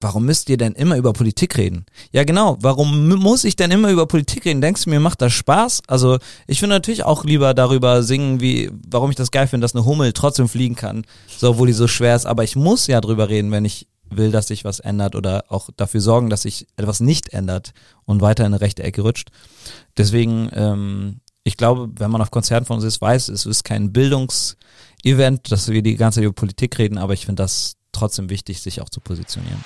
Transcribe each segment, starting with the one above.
warum müsst ihr denn immer über Politik reden? Ja, genau, warum muss ich denn immer über Politik reden? Denkst du, mir macht das Spaß? Also, ich würde natürlich auch lieber darüber singen, wie, warum ich das geil finde, dass eine Hummel trotzdem fliegen kann, so, obwohl die so schwer ist, aber ich muss ja drüber reden, wenn ich will, dass sich was ändert oder auch dafür sorgen, dass sich etwas nicht ändert und weiter in eine rechte Ecke rutscht. Deswegen, ähm, ich glaube, wenn man auf Konzerten von uns ist, weiß, es ist kein Bildungsevent, dass wir die ganze Zeit über Politik reden, aber ich finde das trotzdem wichtig, sich auch zu positionieren.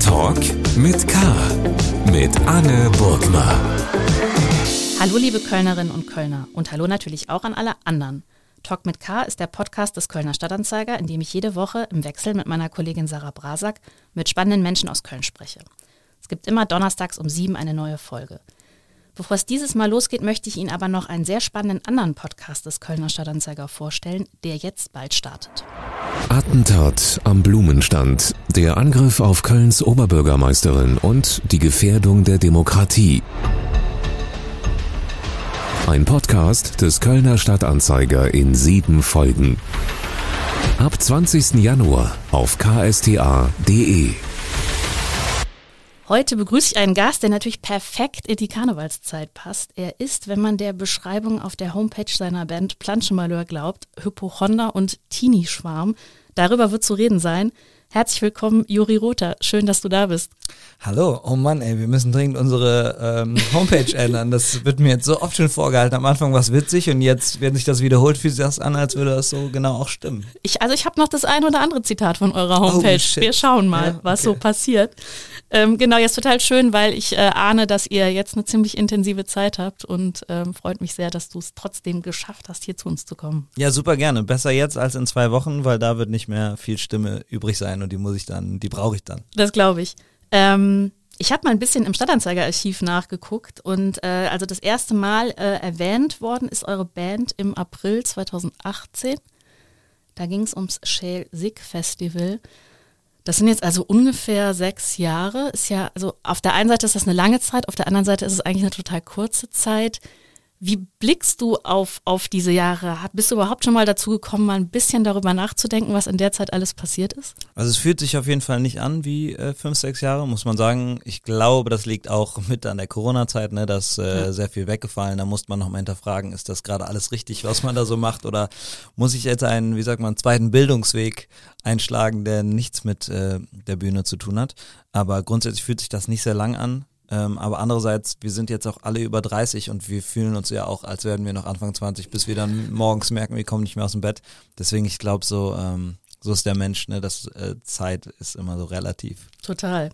Talk mit K. Mit Anne Burgner. Hallo liebe Kölnerinnen und Kölner und hallo natürlich auch an alle anderen. Talk mit K ist der Podcast des Kölner Stadtanzeiger, in dem ich jede Woche im Wechsel mit meiner Kollegin Sarah Brasak mit spannenden Menschen aus Köln spreche. Es gibt immer donnerstags um sieben eine neue Folge. Bevor es dieses Mal losgeht, möchte ich Ihnen aber noch einen sehr spannenden anderen Podcast des Kölner Stadtanzeiger vorstellen, der jetzt bald startet. Attentat am Blumenstand. Der Angriff auf Kölns Oberbürgermeisterin und die Gefährdung der Demokratie. Ein Podcast des Kölner Stadtanzeiger in sieben Folgen. Ab 20. Januar auf ksta.de. Heute begrüße ich einen Gast, der natürlich perfekt in die Karnevalszeit passt. Er ist, wenn man der Beschreibung auf der Homepage seiner Band Planschenmalheur glaubt, Hypochonder und Teenie-Schwarm. Darüber wird zu reden sein. Herzlich willkommen, Juri Rother. Schön, dass du da bist. Hallo, oh Mann, ey, wir müssen dringend unsere ähm, Homepage ändern. Das wird mir jetzt so oft schon vorgehalten. Am Anfang war es witzig und jetzt, wenn sich das wiederholt, fühlt sich das an, als würde das so genau auch stimmen. Ich, also ich habe noch das ein oder andere Zitat von eurer oh, Homepage. Oh, wir schauen mal, ja, okay. was so passiert. Ähm, genau, jetzt total schön, weil ich äh, ahne, dass ihr jetzt eine ziemlich intensive Zeit habt und ähm, freut mich sehr, dass du es trotzdem geschafft hast, hier zu uns zu kommen. Ja, super gerne. Besser jetzt als in zwei Wochen, weil da wird nicht mehr viel Stimme übrig sein und die muss ich dann, die brauche ich dann. Das glaube ich. Ähm, ich habe mal ein bisschen im Stadtanzeigerarchiv nachgeguckt und äh, also das erste Mal äh, erwähnt worden ist eure Band im April 2018. Da ging es ums Shale Sig Festival. Das sind jetzt also ungefähr sechs Jahre. Ist ja, also auf der einen Seite ist das eine lange Zeit, auf der anderen Seite ist es eigentlich eine total kurze Zeit. Wie blickst du auf, auf diese Jahre? Bist du überhaupt schon mal dazu gekommen, mal ein bisschen darüber nachzudenken, was in der Zeit alles passiert ist? Also es fühlt sich auf jeden Fall nicht an wie äh, fünf, sechs Jahre, muss man sagen. Ich glaube, das liegt auch mit an der Corona-Zeit, ne, dass äh, ja. sehr viel weggefallen. Da muss man noch mal hinterfragen, ist das gerade alles richtig, was man da so macht? Oder muss ich jetzt einen, wie sagt man, zweiten Bildungsweg einschlagen, der nichts mit äh, der Bühne zu tun hat? Aber grundsätzlich fühlt sich das nicht sehr lang an. Ähm, aber andererseits, wir sind jetzt auch alle über 30 und wir fühlen uns ja auch, als werden wir noch Anfang 20, bis wir dann morgens merken, wir kommen nicht mehr aus dem Bett. Deswegen, ich glaube, so, ähm, so ist der Mensch, ne? Das äh, Zeit ist immer so relativ. Total.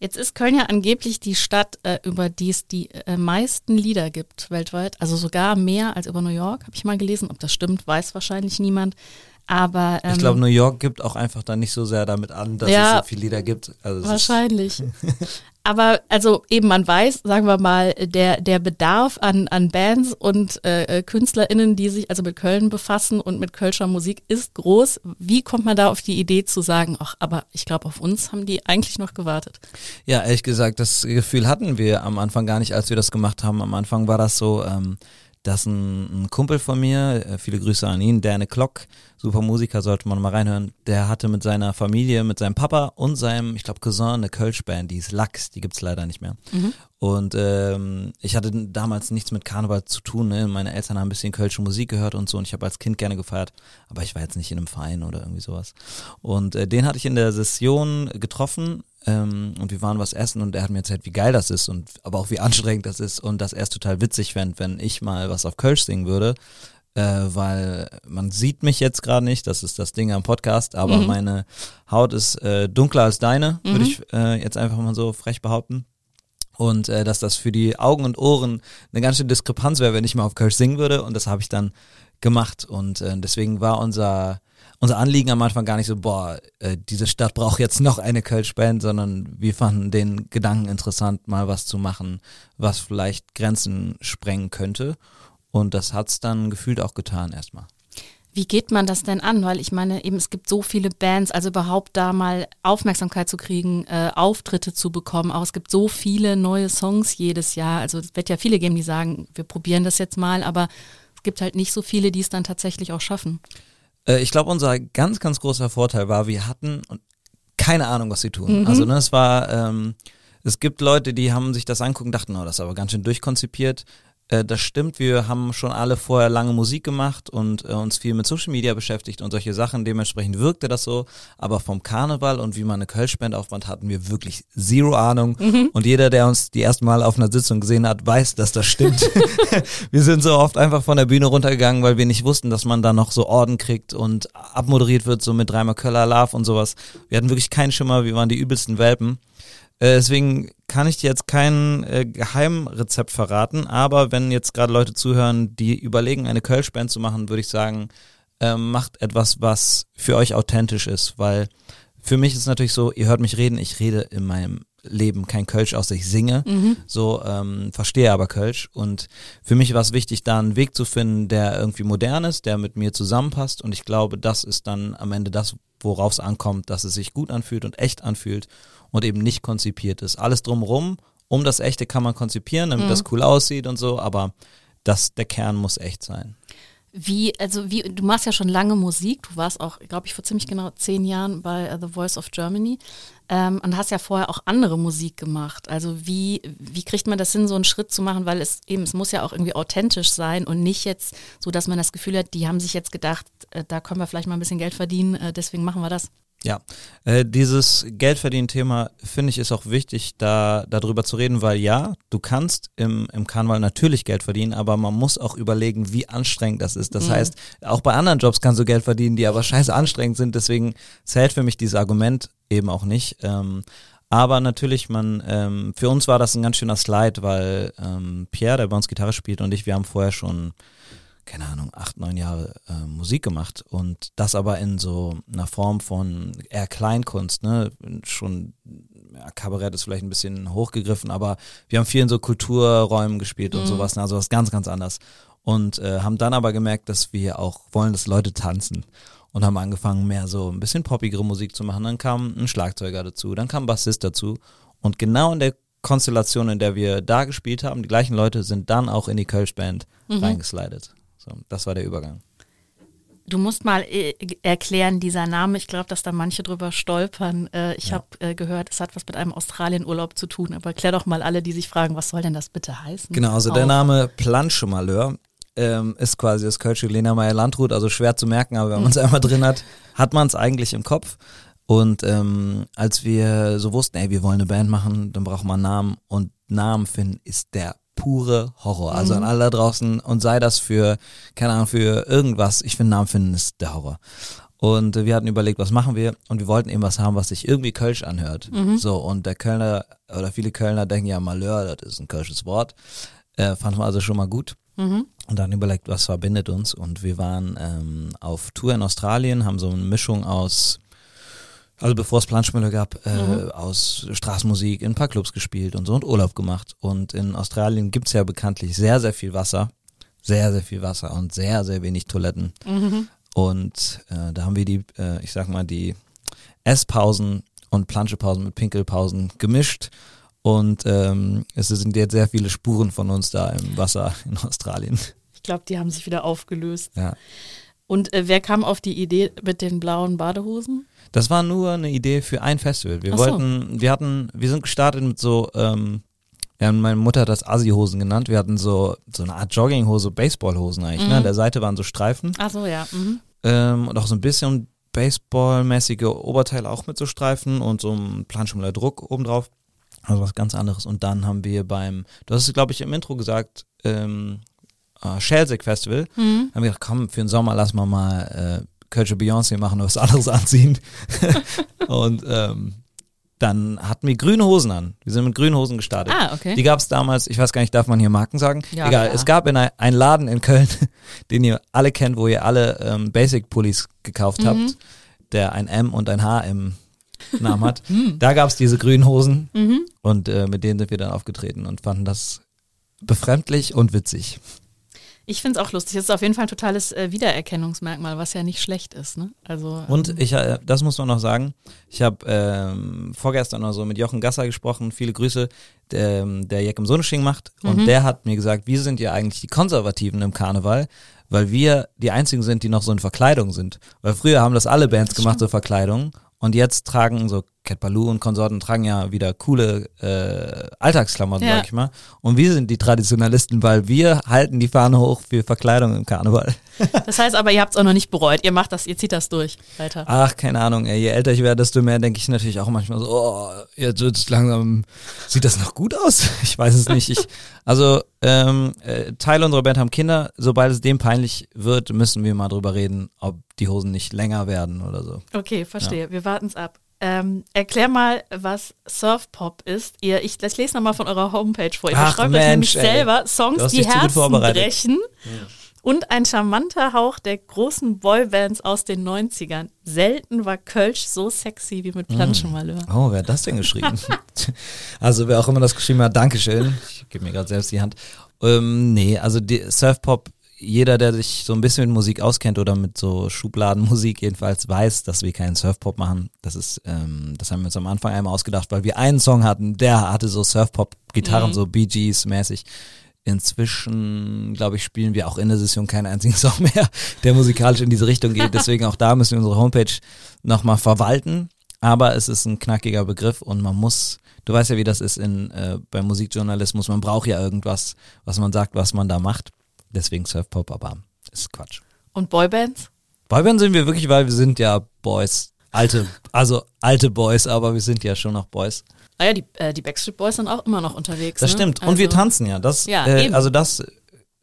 Jetzt ist Köln ja angeblich die Stadt, äh, über die es die äh, meisten Lieder gibt weltweit. Also sogar mehr als über New York, habe ich mal gelesen. Ob das stimmt, weiß wahrscheinlich niemand. Aber ähm, ich glaube, New York gibt auch einfach dann nicht so sehr damit an, dass ja, es so viele Lieder gibt. Also wahrscheinlich. Aber also eben man weiß, sagen wir mal, der, der Bedarf an, an Bands und äh, äh KünstlerInnen, die sich also mit Köln befassen und mit Kölscher Musik ist groß. Wie kommt man da auf die Idee zu sagen, ach, aber ich glaube, auf uns haben die eigentlich noch gewartet? Ja, ehrlich gesagt, das Gefühl hatten wir am Anfang gar nicht, als wir das gemacht haben. Am Anfang war das so, ähm, dass ein, ein Kumpel von mir, äh, viele Grüße an ihn, der eine Glock, super Musiker, sollte man mal reinhören, der hatte mit seiner Familie, mit seinem Papa und seinem, ich glaube, Cousin eine Kölsch-Band, die ist Lachs, die gibt's leider nicht mehr. Mhm. Und ähm, ich hatte damals nichts mit Karneval zu tun, ne? meine Eltern haben ein bisschen kölsche Musik gehört und so und ich habe als Kind gerne gefeiert, aber ich war jetzt nicht in einem Verein oder irgendwie sowas. Und äh, den hatte ich in der Session getroffen ähm, und wir waren was essen und er hat mir erzählt, wie geil das ist und aber auch wie anstrengend das ist und dass er es total witzig fände, wenn ich mal was auf Kölsch singen würde. Äh, weil man sieht mich jetzt gerade nicht, das ist das Ding am Podcast, aber mhm. meine Haut ist äh, dunkler als deine, mhm. würde ich äh, jetzt einfach mal so frech behaupten. Und äh, dass das für die Augen und Ohren eine ganz schöne Diskrepanz wäre, wenn ich mal auf Kölsch singen würde. Und das habe ich dann gemacht. Und äh, deswegen war unser unser Anliegen am Anfang gar nicht so, boah, äh, diese Stadt braucht jetzt noch eine Kölsch-Band, sondern wir fanden den Gedanken interessant, mal was zu machen, was vielleicht Grenzen sprengen könnte. Und das hat's dann gefühlt auch getan erstmal. Wie geht man das denn an? Weil ich meine, eben es gibt so viele Bands, also überhaupt da mal Aufmerksamkeit zu kriegen, äh, Auftritte zu bekommen. Auch es gibt so viele neue Songs jedes Jahr. Also es wird ja viele geben, die sagen, wir probieren das jetzt mal, aber es gibt halt nicht so viele, die es dann tatsächlich auch schaffen. Äh, ich glaube, unser ganz, ganz großer Vorteil war, wir hatten keine Ahnung, was sie tun. Mhm. Also ne, es war, ähm, es gibt Leute, die haben sich das angucken, dachten, oh, das ist aber ganz schön durchkonzipiert. Äh, das stimmt, wir haben schon alle vorher lange Musik gemacht und äh, uns viel mit Social Media beschäftigt und solche Sachen. Dementsprechend wirkte das so. Aber vom Karneval und wie man eine Kölschband aufbaut, hatten wir wirklich zero Ahnung. Mhm. Und jeder, der uns die ersten Mal auf einer Sitzung gesehen hat, weiß, dass das stimmt. wir sind so oft einfach von der Bühne runtergegangen, weil wir nicht wussten, dass man da noch so Orden kriegt und abmoderiert wird, so mit dreimal Köller Love und sowas. Wir hatten wirklich keinen Schimmer, wir waren die übelsten Welpen. Äh, deswegen kann ich dir jetzt kein äh, Geheimrezept verraten, aber wenn jetzt gerade Leute zuhören, die überlegen, eine Kölschband zu machen, würde ich sagen, äh, macht etwas, was für euch authentisch ist, weil für mich ist es natürlich so, ihr hört mich reden, ich rede in meinem Leben kein Kölsch, außer ich singe, mhm. so ähm, verstehe aber Kölsch. Und für mich war es wichtig, da einen Weg zu finden, der irgendwie modern ist, der mit mir zusammenpasst. Und ich glaube, das ist dann am Ende das, worauf es ankommt, dass es sich gut anfühlt und echt anfühlt und eben nicht konzipiert ist. Alles drumherum, um das Echte kann man konzipieren, damit mhm. das cool aussieht und so, aber das, der Kern muss echt sein. Wie, also wie, du machst ja schon lange Musik, du warst auch, glaube ich, vor ziemlich genau zehn Jahren bei uh, The Voice of Germany ähm, und hast ja vorher auch andere Musik gemacht. Also wie, wie kriegt man das hin, so einen Schritt zu machen, weil es eben, es muss ja auch irgendwie authentisch sein und nicht jetzt so, dass man das Gefühl hat, die haben sich jetzt gedacht, äh, da können wir vielleicht mal ein bisschen Geld verdienen, äh, deswegen machen wir das. Ja, äh, dieses Geldverdienen-Thema finde ich ist auch wichtig, da darüber zu reden, weil ja, du kannst im, im Karneval natürlich Geld verdienen, aber man muss auch überlegen, wie anstrengend das ist. Das mhm. heißt, auch bei anderen Jobs kannst du Geld verdienen, die aber scheiße anstrengend sind. Deswegen zählt für mich dieses Argument eben auch nicht. Ähm, aber natürlich, man, ähm, für uns war das ein ganz schöner Slide, weil ähm, Pierre, der bei uns Gitarre spielt, und ich, wir haben vorher schon keine Ahnung, acht, neun Jahre äh, Musik gemacht und das aber in so einer Form von eher Kleinkunst, ne? Schon, ja, Kabarett ist vielleicht ein bisschen hochgegriffen, aber wir haben viel in so Kulturräumen gespielt und mhm. sowas, ne? also was ganz, ganz anders. Und äh, haben dann aber gemerkt, dass wir auch wollen, dass Leute tanzen und haben angefangen, mehr so ein bisschen poppigere Musik zu machen. Dann kam ein Schlagzeuger dazu, dann kam ein Bassist dazu und genau in der Konstellation, in der wir da gespielt haben, die gleichen Leute sind dann auch in die Kölsch-Band mhm. reingeslidet. So, das war der Übergang. Du musst mal äh, erklären, dieser Name, ich glaube, dass da manche drüber stolpern. Äh, ich ja. habe äh, gehört, es hat was mit einem Australienurlaub zu tun, aber klär doch mal alle, die sich fragen, was soll denn das bitte heißen? Genau, also auf. der Name Planschemalheur ähm, ist quasi das Kölsche Lena Meyer Landrut, also schwer zu merken, aber wenn man es einmal drin hat, hat man es eigentlich im Kopf. Und ähm, als wir so wussten, ey, wir wollen eine Band machen, dann braucht man einen Namen und Namen finden ist der pure Horror. Also mhm. an alle da draußen und sei das für, keine Ahnung, für irgendwas. Ich finde, Namen finden ist der Horror. Und wir hatten überlegt, was machen wir? Und wir wollten eben was haben, was sich irgendwie Kölsch anhört. Mhm. So, und der Kölner oder viele Kölner denken ja, Malheur, das ist ein kölsches Wort. Äh, fanden wir also schon mal gut. Mhm. Und dann überlegt, was verbindet uns. Und wir waren ähm, auf Tour in Australien, haben so eine Mischung aus also bevor es Planschmüller gab, äh, mhm. aus Straßenmusik in ein paar Clubs gespielt und so und Urlaub gemacht. Und in Australien gibt's ja bekanntlich sehr, sehr viel Wasser. Sehr, sehr viel Wasser und sehr, sehr wenig Toiletten. Mhm. Und äh, da haben wir die, äh, ich sag mal, die Esspausen und Planschepausen mit Pinkelpausen gemischt. Und ähm, es sind jetzt sehr viele Spuren von uns da im Wasser in Australien. Ich glaube, die haben sich wieder aufgelöst. Ja. Und äh, wer kam auf die Idee mit den blauen Badehosen? Das war nur eine Idee für ein Festival. Wir Ach wollten, so. wir hatten, wir sind gestartet mit so, ähm, ja, meine Mutter hat das Assi-Hosen genannt. Wir hatten so, so eine Art Jogginghose, Baseballhosen eigentlich. Ne? Mhm. Ne? An der Seite waren so Streifen. Ach so, ja. Mhm. Ähm, und auch so ein bisschen Baseballmäßige Oberteile auch mit so Streifen und so ein Planschumuller Druck obendrauf. Also was ganz anderes. Und dann haben wir beim, du hast es glaube ich im Intro gesagt, ähm, äh, Schelsig Festival, mhm. haben wir gedacht, komm, für den Sommer lassen wir mal äh, Kölsche Beyoncé machen, was anderes anziehen. und ähm, dann hatten wir grüne Hosen an. Wir sind mit grünen Hosen gestartet. Ah, okay. Die gab es damals, ich weiß gar nicht, darf man hier Marken sagen? Ja, Egal, ja. es gab in ein, einen Laden in Köln, den ihr alle kennt, wo ihr alle ähm, Basic-Pullis gekauft mhm. habt, der ein M und ein H im Namen hat. Hm. da gab es diese grünen Hosen mhm. und äh, mit denen sind wir dann aufgetreten und fanden das befremdlich und witzig. Ich finde es auch lustig. Es ist auf jeden Fall ein totales äh, Wiedererkennungsmerkmal, was ja nicht schlecht ist. Ne? Also, und ähm, ich, äh, das muss man noch sagen, ich habe ähm, vorgestern noch so mit Jochen Gasser gesprochen, viele Grüße, der, der Jeck im Sonesching macht. Und mhm. der hat mir gesagt, wir sind ja eigentlich die Konservativen im Karneval, weil wir die einzigen sind, die noch so in Verkleidung sind. Weil früher haben das alle Bands gemacht, so Verkleidungen. Und jetzt tragen so Cat Baloo und Konsorten tragen ja wieder coole äh, Alltagsklamotten, Ja. sag ich mal. Und wir sind die Traditionalisten, weil wir halten die Fahne hoch für Verkleidung im Karneval. Das heißt aber, ihr habt es auch noch nicht bereut. Ihr macht das, ihr zieht das durch weiter. Ach, keine Ahnung, ey. je älter ich werde, desto mehr denke ich natürlich auch manchmal so, oh, jetzt wird's langsam, sieht das noch gut aus? Ich weiß es nicht. Ich, also, ähm, äh, Teile unserer Band haben Kinder. Sobald es dem peinlich wird, müssen wir mal drüber reden, ob die Hosen nicht länger werden oder so. Okay, verstehe. Wir warten es ab. Ähm, erklär mal, was Surfpop ist. Ihr, ich, ich lese nochmal von eurer Homepage vor. Ihr Ach, beschreibt euch nämlich selber Songs, die Herzen brechen. Und ein charmanter Hauch der großen Boybands aus den 90ern. Selten war Kölsch so sexy wie mit Planschenmalheur. Oh, wer hat das denn geschrieben? also wer auch immer das geschrieben hat, Dankeschön. Ich gebe mir gerade selbst die Hand. Ähm, nee, also die Surfpop, jeder, der sich so ein bisschen mit Musik auskennt oder mit so Schubladenmusik jedenfalls, weiß, dass wir keinen Surfpop machen. Das ist, ähm, das haben wir uns am Anfang einmal ausgedacht, weil wir einen Song hatten, der hatte so Surfpop-Gitarren, Mhm. so Bee Gees mäßig. Inzwischen, glaube ich, spielen wir auch in der Session keinen einzigen Song mehr, der musikalisch in diese Richtung geht. Deswegen auch da müssen wir unsere Homepage nochmal verwalten. Aber es ist ein knackiger Begriff und man muss, du weißt ja, wie das ist in, äh, beim Musikjournalismus, man braucht ja irgendwas, was man sagt, was man da macht. Deswegen Surfpop, aber ist Quatsch. Und Boybands? Boyband sind wir wirklich, weil wir sind ja Boys. Alte, also alte Boys, aber wir sind ja schon noch Boys. Ah ja, die, äh, die Backstreet Boys sind auch immer noch unterwegs. Das ne? stimmt. Und wir Also- tanzen ja. Das, Ja, äh, eben. also das,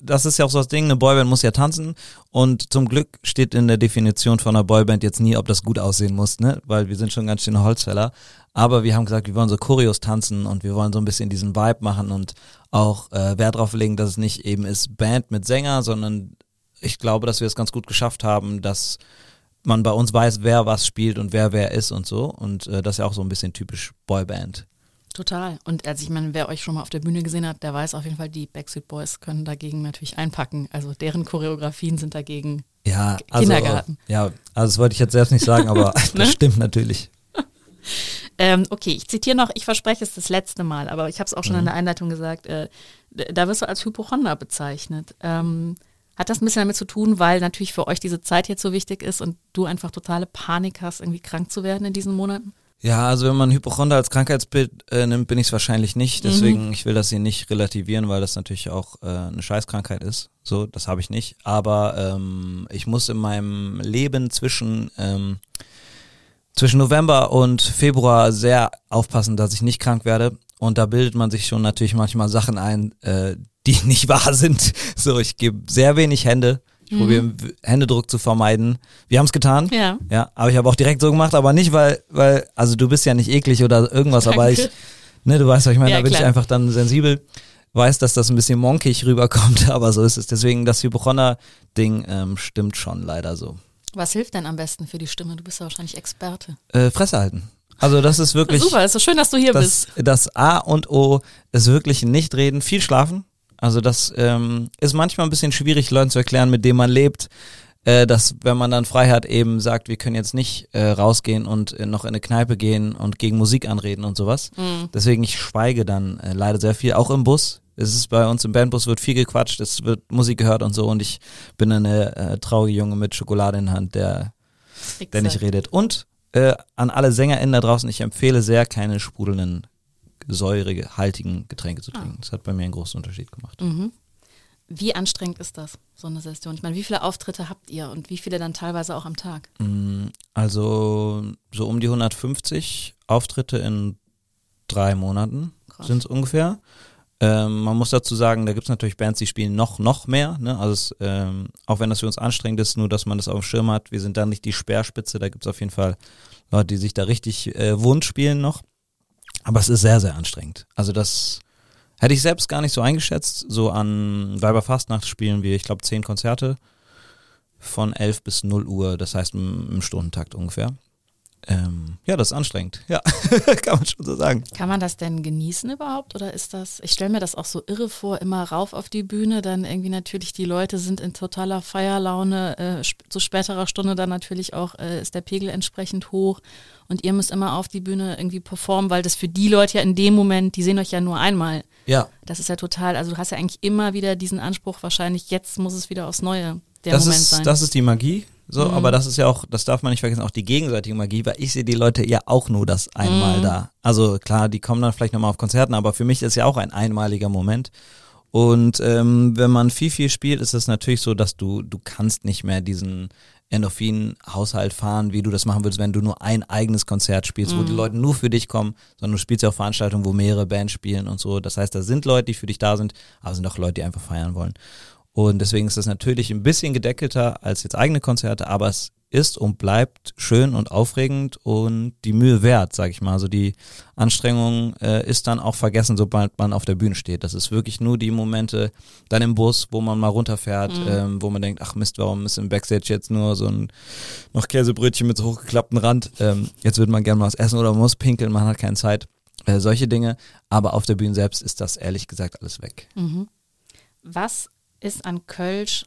das ist ja auch so das Ding. Eine Boyband muss ja tanzen. Und zum Glück steht in der Definition von einer Boyband jetzt nie, ob das gut aussehen muss, ne? Weil wir sind schon ganz schöne Holzfäller. Aber wir haben gesagt, wir wollen so Choreos tanzen und wir wollen so ein bisschen diesen Vibe machen und auch äh, Wert drauf legen, dass es nicht eben ist Band mit Sänger, sondern ich glaube, dass wir es ganz gut geschafft haben, dass man bei uns weiß, wer was spielt und wer wer ist und so. Und äh, das ist ja auch so ein bisschen typisch Boyband. Total. Und also ich meine, wer euch schon mal auf der Bühne gesehen hat, der weiß auf jeden Fall, die Backstreet Boys können dagegen natürlich einpacken. Also deren Choreografien sind dagegen. Ja, also, Kindergarten. Ja, also das wollte ich jetzt selbst nicht sagen, aber Ne? das stimmt natürlich. Ähm, okay, ich zitiere noch, ich verspreche es das letzte Mal, aber ich habe es auch schon Mhm. in der Einleitung gesagt, äh, da wirst du als Hypochonder bezeichnet. Ähm, hat das ein bisschen damit zu tun, weil natürlich für euch diese Zeit jetzt so wichtig ist und du einfach totale Panik hast, irgendwie krank zu werden in diesen Monaten? Ja, also wenn man Hypochonder als Krankheitsbild äh, nimmt, bin ich es wahrscheinlich nicht. Mhm. Deswegen, ich will das hier nicht relativieren, weil das natürlich auch äh, eine Scheißkrankheit ist. So, das habe ich nicht. Aber ähm, ich muss in meinem Leben zwischen ähm, zwischen November und Februar sehr aufpassen, dass ich nicht krank werde. Und da bildet man sich schon natürlich manchmal Sachen ein, äh, die nicht wahr sind. So, ich gebe sehr wenig Hände. Ich probiere Händedruck zu vermeiden. Wir haben es getan. Ja. Ja, aber ich habe auch direkt so gemacht, aber nicht, weil, weil, also du bist ja nicht eklig oder irgendwas, aber ich, Danke. ne, du weißt, was ich meine, Ja, da bin ich klar. einfach dann sensibel, weiß, dass das ein bisschen monkig rüberkommt, aber so ist es. Deswegen, das Hypochonder-Ding ähm, stimmt schon leider so. Was hilft denn am besten für die Stimme? Du bist ja wahrscheinlich Experte. Äh, Fresse halten. Also das ist wirklich, Super, ist so schön, dass du hier das, bist. das A und O ist wirklich nicht reden, viel schlafen. Also das ähm, ist manchmal ein bisschen schwierig, Leuten zu erklären, mit denen man lebt, äh, dass wenn man dann frei hat, eben sagt, wir können jetzt nicht äh, rausgehen und äh, noch in eine Kneipe gehen und gegen Musik anreden und sowas. Deswegen ich schweige dann äh, leider sehr viel, auch im Bus. Es ist bei uns im Bandbus wird viel gequatscht, es wird Musik gehört und so und ich bin eine äh, traurige Junge mit Schokolade in der Hand, der der nicht redet. Und äh, an alle SängerInnen da draußen, ich empfehle sehr, keine sprudelnden, säurehaltigen Getränke zu trinken. Das hat bei mir einen großen Unterschied gemacht. Mhm. Wie anstrengend ist das, so eine Session? Ich meine, wie viele Auftritte habt ihr und wie viele dann teilweise auch am Tag? Mm, Also so um die 150 Auftritte in drei Monaten sind es ungefähr. Ähm, man muss dazu sagen, da gibt es natürlich Bands, die spielen noch, noch mehr. Ne? Also es, ähm, auch wenn das für uns anstrengend ist, nur dass man das auf dem Schirm hat, wir sind da nicht die Speerspitze, da gibt es auf jeden Fall Leute, die sich da richtig äh, wund spielen noch. Aber es ist sehr, sehr anstrengend. Also das hätte ich selbst gar nicht so eingeschätzt. So an Weiberfastnacht spielen wir, ich glaube, zehn Konzerte von 11 bis 0 Uhr, das heißt im, im Stundentakt ungefähr. Ähm, ja, das ist anstrengend. Ja, kann man schon so sagen. Kann man das denn genießen überhaupt oder ist das, ich stelle mir das auch so irre vor, immer rauf auf die Bühne, dann irgendwie natürlich die Leute sind in totaler Feierlaune, äh, sp- zu späterer Stunde dann natürlich auch äh, ist der Pegel entsprechend hoch und ihr müsst immer auf die Bühne irgendwie performen, weil das für die Leute ja in dem Moment, die sehen euch ja nur einmal. Ja, Das ist ja total, also du hast ja eigentlich immer wieder diesen Anspruch wahrscheinlich, jetzt muss es wieder aufs Neue der das Moment ist, sein. Das ist die Magie. So, Mhm. aber das ist ja auch, das darf man nicht vergessen, auch die gegenseitige Magie, weil ich sehe die Leute ja auch nur das einmal Mhm. da. Also klar, die kommen dann vielleicht nochmal auf Konzerten, aber für mich ist ja auch ein einmaliger Moment. Und ähm, wenn man viel, viel spielt, ist es natürlich so, dass du, du kannst nicht mehr diesen Endorphin-Haushalt fahren, wie du das machen würdest, wenn du nur ein eigenes Konzert spielst, wo die Leute nur für dich kommen, sondern du spielst ja auch Veranstaltungen, wo mehrere Bands spielen und so. Das heißt, da sind Leute, die für dich da sind, aber es sind auch Leute, die einfach feiern wollen. Und deswegen ist das natürlich ein bisschen gedeckelter als jetzt eigene Konzerte, aber es ist und bleibt schön und aufregend und die Mühe wert, sag ich mal. Also die Anstrengung äh, ist dann auch vergessen, sobald man auf der Bühne steht. Das ist wirklich nur die Momente dann im Bus, wo man mal runterfährt, ähm, wo man denkt, ach Mist, warum ist im Backstage jetzt nur so ein noch Käsebrötchen mit so hochgeklapptem Rand? Ähm, jetzt würde man gerne mal was essen oder muss pinkeln, man hat keine Zeit. Äh, solche Dinge. Aber auf der Bühne selbst ist das ehrlich gesagt alles weg. Mhm. Was ist an Kölsch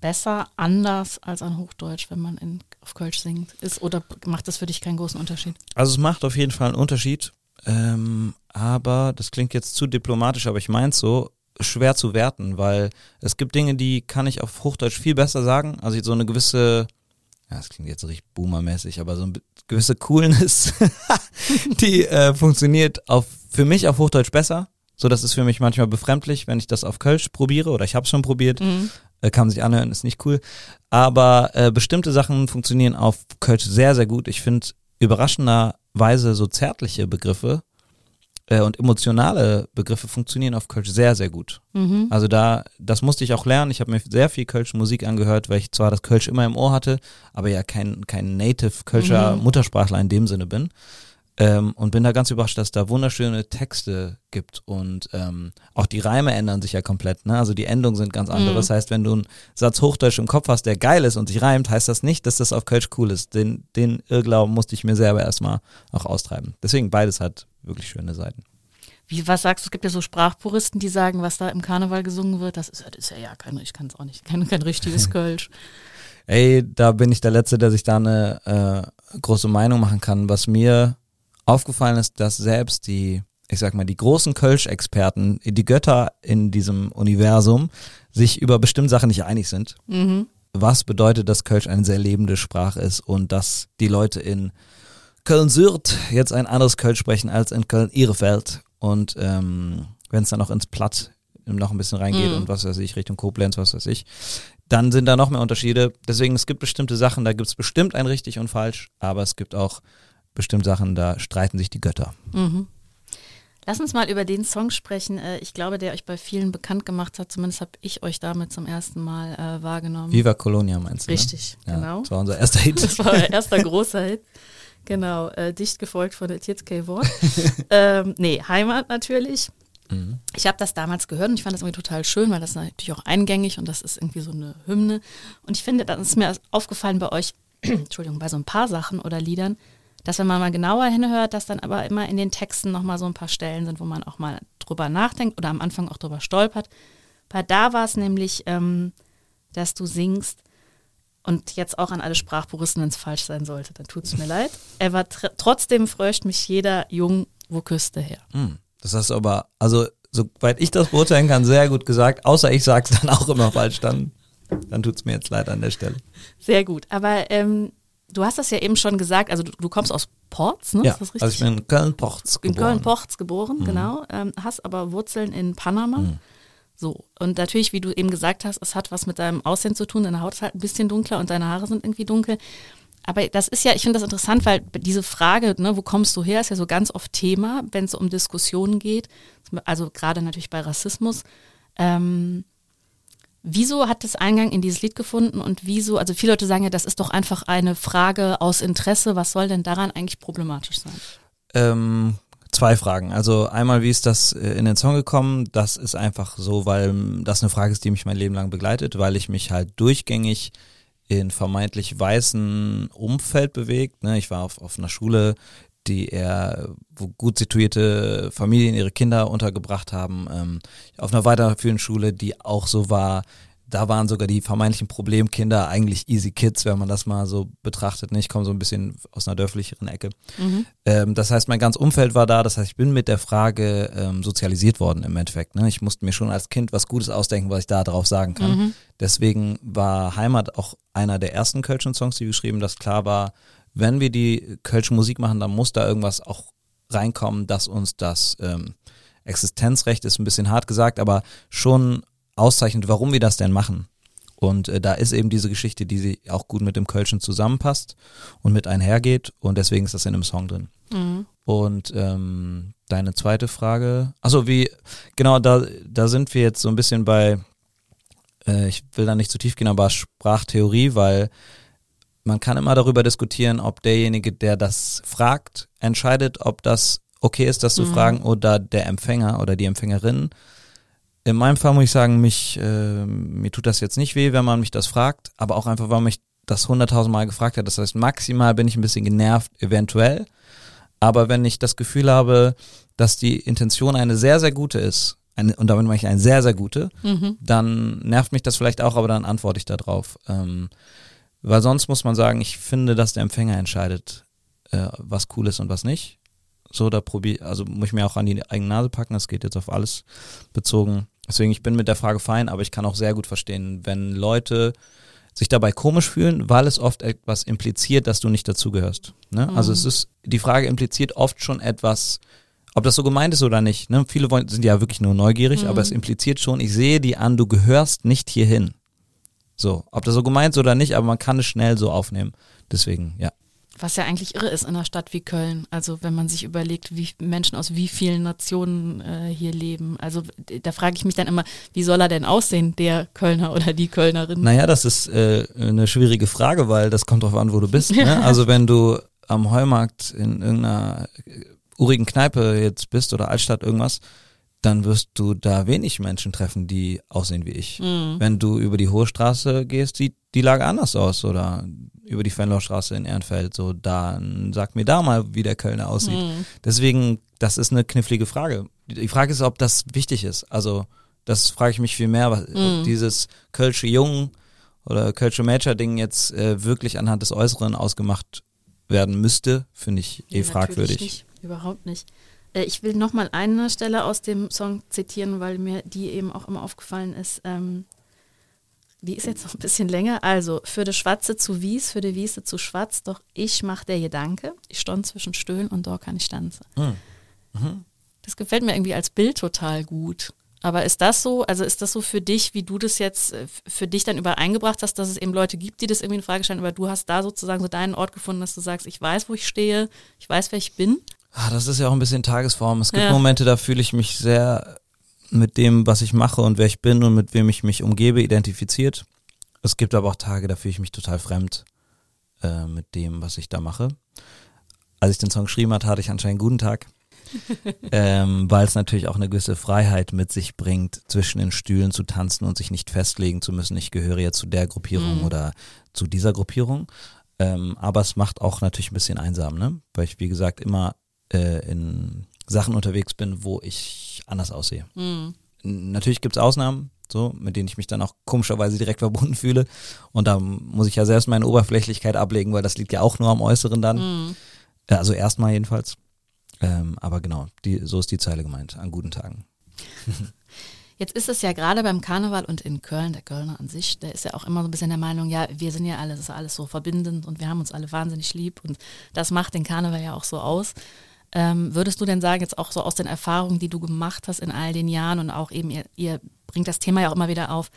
besser, anders als an Hochdeutsch, wenn man in, auf Kölsch singt? Ist, oder macht das für dich keinen großen Unterschied? Also es macht auf jeden Fall einen Unterschied, ähm, aber das klingt jetzt zu diplomatisch, aber ich meine so, schwer zu werten, weil es gibt Dinge, die kann ich auf Hochdeutsch viel besser sagen. Also so eine gewisse, ja, das klingt jetzt richtig boomermäßig, aber so eine gewisse Coolness, die äh, funktioniert auf für mich auf Hochdeutsch besser. So, das ist für mich manchmal befremdlich, wenn ich das auf Kölsch probiere oder ich habe es schon probiert. Äh, kann man sich anhören, ist nicht cool. Aber äh, bestimmte Sachen funktionieren auf Kölsch sehr, sehr gut. Ich finde überraschenderweise so zärtliche Begriffe äh, und emotionale Begriffe funktionieren auf Kölsch sehr, sehr gut. Mhm. Also da, das musste ich auch lernen. Ich habe mir sehr viel Kölsch Musik angehört, weil ich zwar das Kölsch immer im Ohr hatte, aber ja kein, kein Native Kölscher Mhm. Muttersprachler in dem Sinne bin. Ähm, und bin da ganz überrascht, dass da wunderschöne Texte gibt und ähm, auch die Reime ändern sich ja komplett. Ne? Also die Endungen sind ganz andere. Mhm. Das heißt, wenn du einen Satz Hochdeutsch im Kopf hast, der geil ist und sich reimt, heißt das nicht, dass das auf Kölsch cool ist. Den, den Irrglauben musste ich mir selber erstmal auch austreiben. Deswegen beides hat wirklich schöne Seiten. Wie, was sagst du? Es gibt ja so Sprachpuristen, die sagen, was da im Karneval gesungen wird, das ist, das ist ja, ja kein, ich kann es auch nicht, kein, kein richtiges Kölsch. Ey, da bin ich der Letzte, der sich da eine äh, große Meinung machen kann. Was mir aufgefallen ist, dass selbst die, ich sag mal, die großen Kölsch-Experten, die Götter in diesem Universum, sich über bestimmte Sachen nicht einig sind. Mhm. Was bedeutet, dass Kölsch eine sehr lebende Sprache ist und dass die Leute in Köln-Sürth jetzt ein anderes Kölsch sprechen als in Köln-Ihrefeld. Und ähm, wenn es dann noch ins Platt noch ein bisschen reingeht Mhm. und was weiß ich, Richtung Koblenz, was weiß ich, dann sind da noch mehr Unterschiede. Deswegen, es gibt bestimmte Sachen, da gibt es bestimmt ein richtig und falsch, aber es gibt auch bestimmte Sachen, da streiten sich die Götter. Mhm. Lass uns mal über den Song sprechen. Äh, Ich glaube, der euch bei vielen bekannt gemacht hat. Zumindest habe ich euch damit zum ersten Mal äh, wahrgenommen. Viva Colonia meinst du? Richtig, ne? Ja, genau. Das war unser erster Hit. Das war euer erster großer Hit. Genau, äh, dicht gefolgt von der Tietzke Wort. ähm, nee, Heimat natürlich. Mhm. Ich habe das damals gehört und ich fand das irgendwie total schön, weil das ist natürlich auch eingängig und das ist irgendwie so eine Hymne. Und ich finde, das ist mir aufgefallen bei euch, Entschuldigung, bei so ein paar Sachen oder Liedern, dass wenn man mal genauer hinhört, dass dann aber immer in den Texten nochmal so ein paar Stellen sind, wo man auch mal drüber nachdenkt oder am Anfang auch drüber stolpert. Bei da war es nämlich, ähm, dass du singst, und jetzt auch an alle Sprachpuristen, wenn es falsch sein sollte, dann tut es mir leid. Er war tr trotzdem fröscht mich jeder Jung, wo küsste her. Hm, Das hast du aber, also soweit ich das beurteilen kann, sehr gut gesagt, außer ich sag's dann auch immer falsch, dann, dann tut's mir jetzt leid an der Stelle. Sehr gut. Aber ähm, du hast das ja eben schon gesagt, also du, du kommst aus Ports, ne? Ja, ist das richtig? also ich bin in Köln-Pochts in geboren. Köln-Pochts geboren, Mhm. genau. Ähm, hast aber Wurzeln in Panama. Mhm. So. Und natürlich, wie du eben gesagt hast, es hat was mit deinem Aussehen zu tun. Deine Haut ist halt ein bisschen dunkler und deine Haare sind irgendwie dunkel. Aber das ist ja, ich finde das interessant, weil diese Frage, ne, wo kommst du her, ist ja so ganz oft Thema, wenn es um Diskussionen geht. Also gerade natürlich bei Rassismus. Ähm, wieso hat das Eingang in dieses Lied gefunden und wieso, also viele Leute sagen ja, das ist doch einfach eine Frage aus Interesse. Was soll denn daran eigentlich problematisch sein? Ähm, zwei Fragen. Also einmal, wie ist das äh, in den Song gekommen? Das ist einfach so, weil ähm, das eine Frage ist, die mich mein Leben lang begleitet, weil ich mich halt durchgängig in vermeintlich weißen Umfeld bewegt. Ne? Ich war auf, auf einer Schule, die eher, wo gut situierte Familien ihre Kinder untergebracht haben, ähm, auf einer weiterführenden Schule, die auch so war, da waren sogar die vermeintlichen Problemkinder eigentlich easy Kids, wenn man das mal so betrachtet. Ne? Ich komme so ein bisschen aus einer dörflicheren Ecke. Mhm. Ähm, das heißt, mein ganzes Umfeld war da. Das heißt, ich bin mit der Frage ähm, sozialisiert worden im Endeffekt. Ne? Ich musste mir schon als Kind was Gutes ausdenken, was ich da drauf sagen kann. Mhm. Deswegen war Heimat auch einer der ersten Kölschen Songs, die wir geschrieben, dass klar war, wenn wir die Kölsche Musik machen, dann muss da irgendwas auch reinkommen, dass uns das ähm, Existenzrecht ist ein bisschen hart gesagt, aber schon auszeichnet, warum wir das denn machen. Und äh, da ist eben diese Geschichte, die sie auch gut mit dem Kölschen zusammenpasst und mit einhergeht und deswegen ist das in dem Song drin. Mhm. Und ähm, deine zweite Frage, also wie, genau, da, da sind wir jetzt so ein bisschen bei, äh, ich will da nicht zu tief gehen, aber Sprachtheorie, weil man kann immer darüber diskutieren, ob derjenige, der das fragt, entscheidet, ob das okay ist, das zu mhm. fragen oder der Empfänger oder die Empfängerin. In meinem Fall muss ich sagen, mich, äh, mir tut das jetzt nicht weh, wenn man mich das fragt, aber auch einfach, weil mich das hunderttausend Mal gefragt hat. Das heißt, maximal bin ich ein bisschen genervt, eventuell. Aber wenn ich das Gefühl habe, dass die Intention eine sehr, sehr gute ist, eine, und damit meine ich eine sehr, sehr gute, mhm. dann nervt mich das vielleicht auch, aber dann antworte ich darauf. Ähm, weil sonst muss man sagen, ich finde, dass der Empfänger entscheidet, äh, was cool ist und was nicht. So, da probiere, also muss ich mir auch an die eigene Nase packen, das geht jetzt auf alles bezogen. Deswegen, ich bin mit der Frage fein, aber ich kann auch sehr gut verstehen, wenn Leute sich dabei komisch fühlen, weil es oft etwas impliziert, dass du nicht dazugehörst. Ne? Mhm. Also es ist, die Frage impliziert oft schon etwas, ob das so gemeint ist oder nicht. Ne? Viele wollen, sind ja wirklich nur neugierig, mhm. aber es impliziert schon, ich sehe die an, du gehörst nicht hierhin. So, ob das so gemeint ist oder nicht, aber man kann es schnell so aufnehmen. Deswegen, ja. Was ja eigentlich irre ist in einer Stadt wie Köln. Also wenn man sich überlegt, wie Menschen aus wie vielen Nationen äh, hier leben. Also da frage ich mich dann immer, wie soll er denn aussehen, der Kölner oder die Kölnerin? Naja, das ist äh, eine schwierige Frage, weil das kommt drauf an, wo du bist. Ne? Also wenn du am Heumarkt in irgendeiner urigen Kneipe jetzt bist oder Altstadt irgendwas, dann wirst du da wenig Menschen treffen, die aussehen wie ich. Mhm. Wenn du über die Hohe Straße gehst, sieht die Lage anders aus oder über die Fenloerstraße in Ehrenfeld, so dann sag mir da mal, wie der Kölner aussieht. Mhm. Deswegen, das ist eine knifflige Frage. Die Frage ist, ob das wichtig ist. Also, das frage ich mich viel mehr, was, mhm. ob dieses Kölsche Jungen oder Kölsche Major-Ding jetzt äh, wirklich anhand des Äußeren ausgemacht werden müsste, finde ich eh fragwürdig. Nicht, überhaupt nicht. Äh, ich will nochmal eine Stelle aus dem Song zitieren, weil mir die eben auch immer aufgefallen ist. Ähm, die ist jetzt noch ein bisschen länger. Also, für die Schwarze zu Wies, für die Wiese zu Schwarz, doch ich mach der Gedanke. Ich stand zwischen Stöhlen und dort kann ich tanzen. Mhm. Mhm. Das gefällt mir irgendwie als Bild total gut. Aber ist das so, also ist das so für dich, wie du das jetzt äh, für dich dann übereingebracht hast, dass es eben Leute gibt, die das irgendwie in Frage stellen, aber du hast da sozusagen so deinen Ort gefunden, dass du sagst, ich weiß, wo ich stehe, ich weiß, wer ich bin? Ah, das ist ja auch ein bisschen Tagesform. Es gibt ja. Momente, da fühle ich mich sehr mit dem, was ich mache und wer ich bin und mit wem ich mich umgebe, identifiziert. Es gibt aber auch Tage, da fühle ich mich total fremd äh, mit dem, was ich da mache. Als ich den Song geschrieben hatte, hatte ich anscheinend einen guten Tag. ähm, weil es natürlich auch eine gewisse Freiheit mit sich bringt, zwischen den Stühlen zu tanzen und sich nicht festlegen zu müssen, ich gehöre jetzt zu der Gruppierung mhm. oder zu dieser Gruppierung. Ähm, aber es macht auch natürlich ein bisschen einsam, ne? Weil ich, wie gesagt, immer äh, in Sachen unterwegs bin, wo ich anders aussehe. Mhm. Natürlich gibt es Ausnahmen, so, mit denen ich mich dann auch komischerweise direkt verbunden fühle. Und da muss ich ja selbst meine Oberflächlichkeit ablegen, weil das liegt ja auch nur am Äußeren dann. Mhm. Also erstmal jedenfalls. Ähm, aber genau, die, so ist die Zeile gemeint, an guten Tagen. Jetzt ist es ja gerade beim Karneval und in Köln, der Kölner an sich, der ist ja auch immer so ein bisschen der Meinung, ja, wir sind ja alles, das ist alles so verbindend und wir haben uns alle wahnsinnig lieb und das macht den Karneval ja auch so aus. Ähm, würdest du denn sagen, jetzt auch so aus den Erfahrungen, die du gemacht hast in all den Jahren und auch eben, ihr, ihr bringt das Thema ja auch immer wieder auf,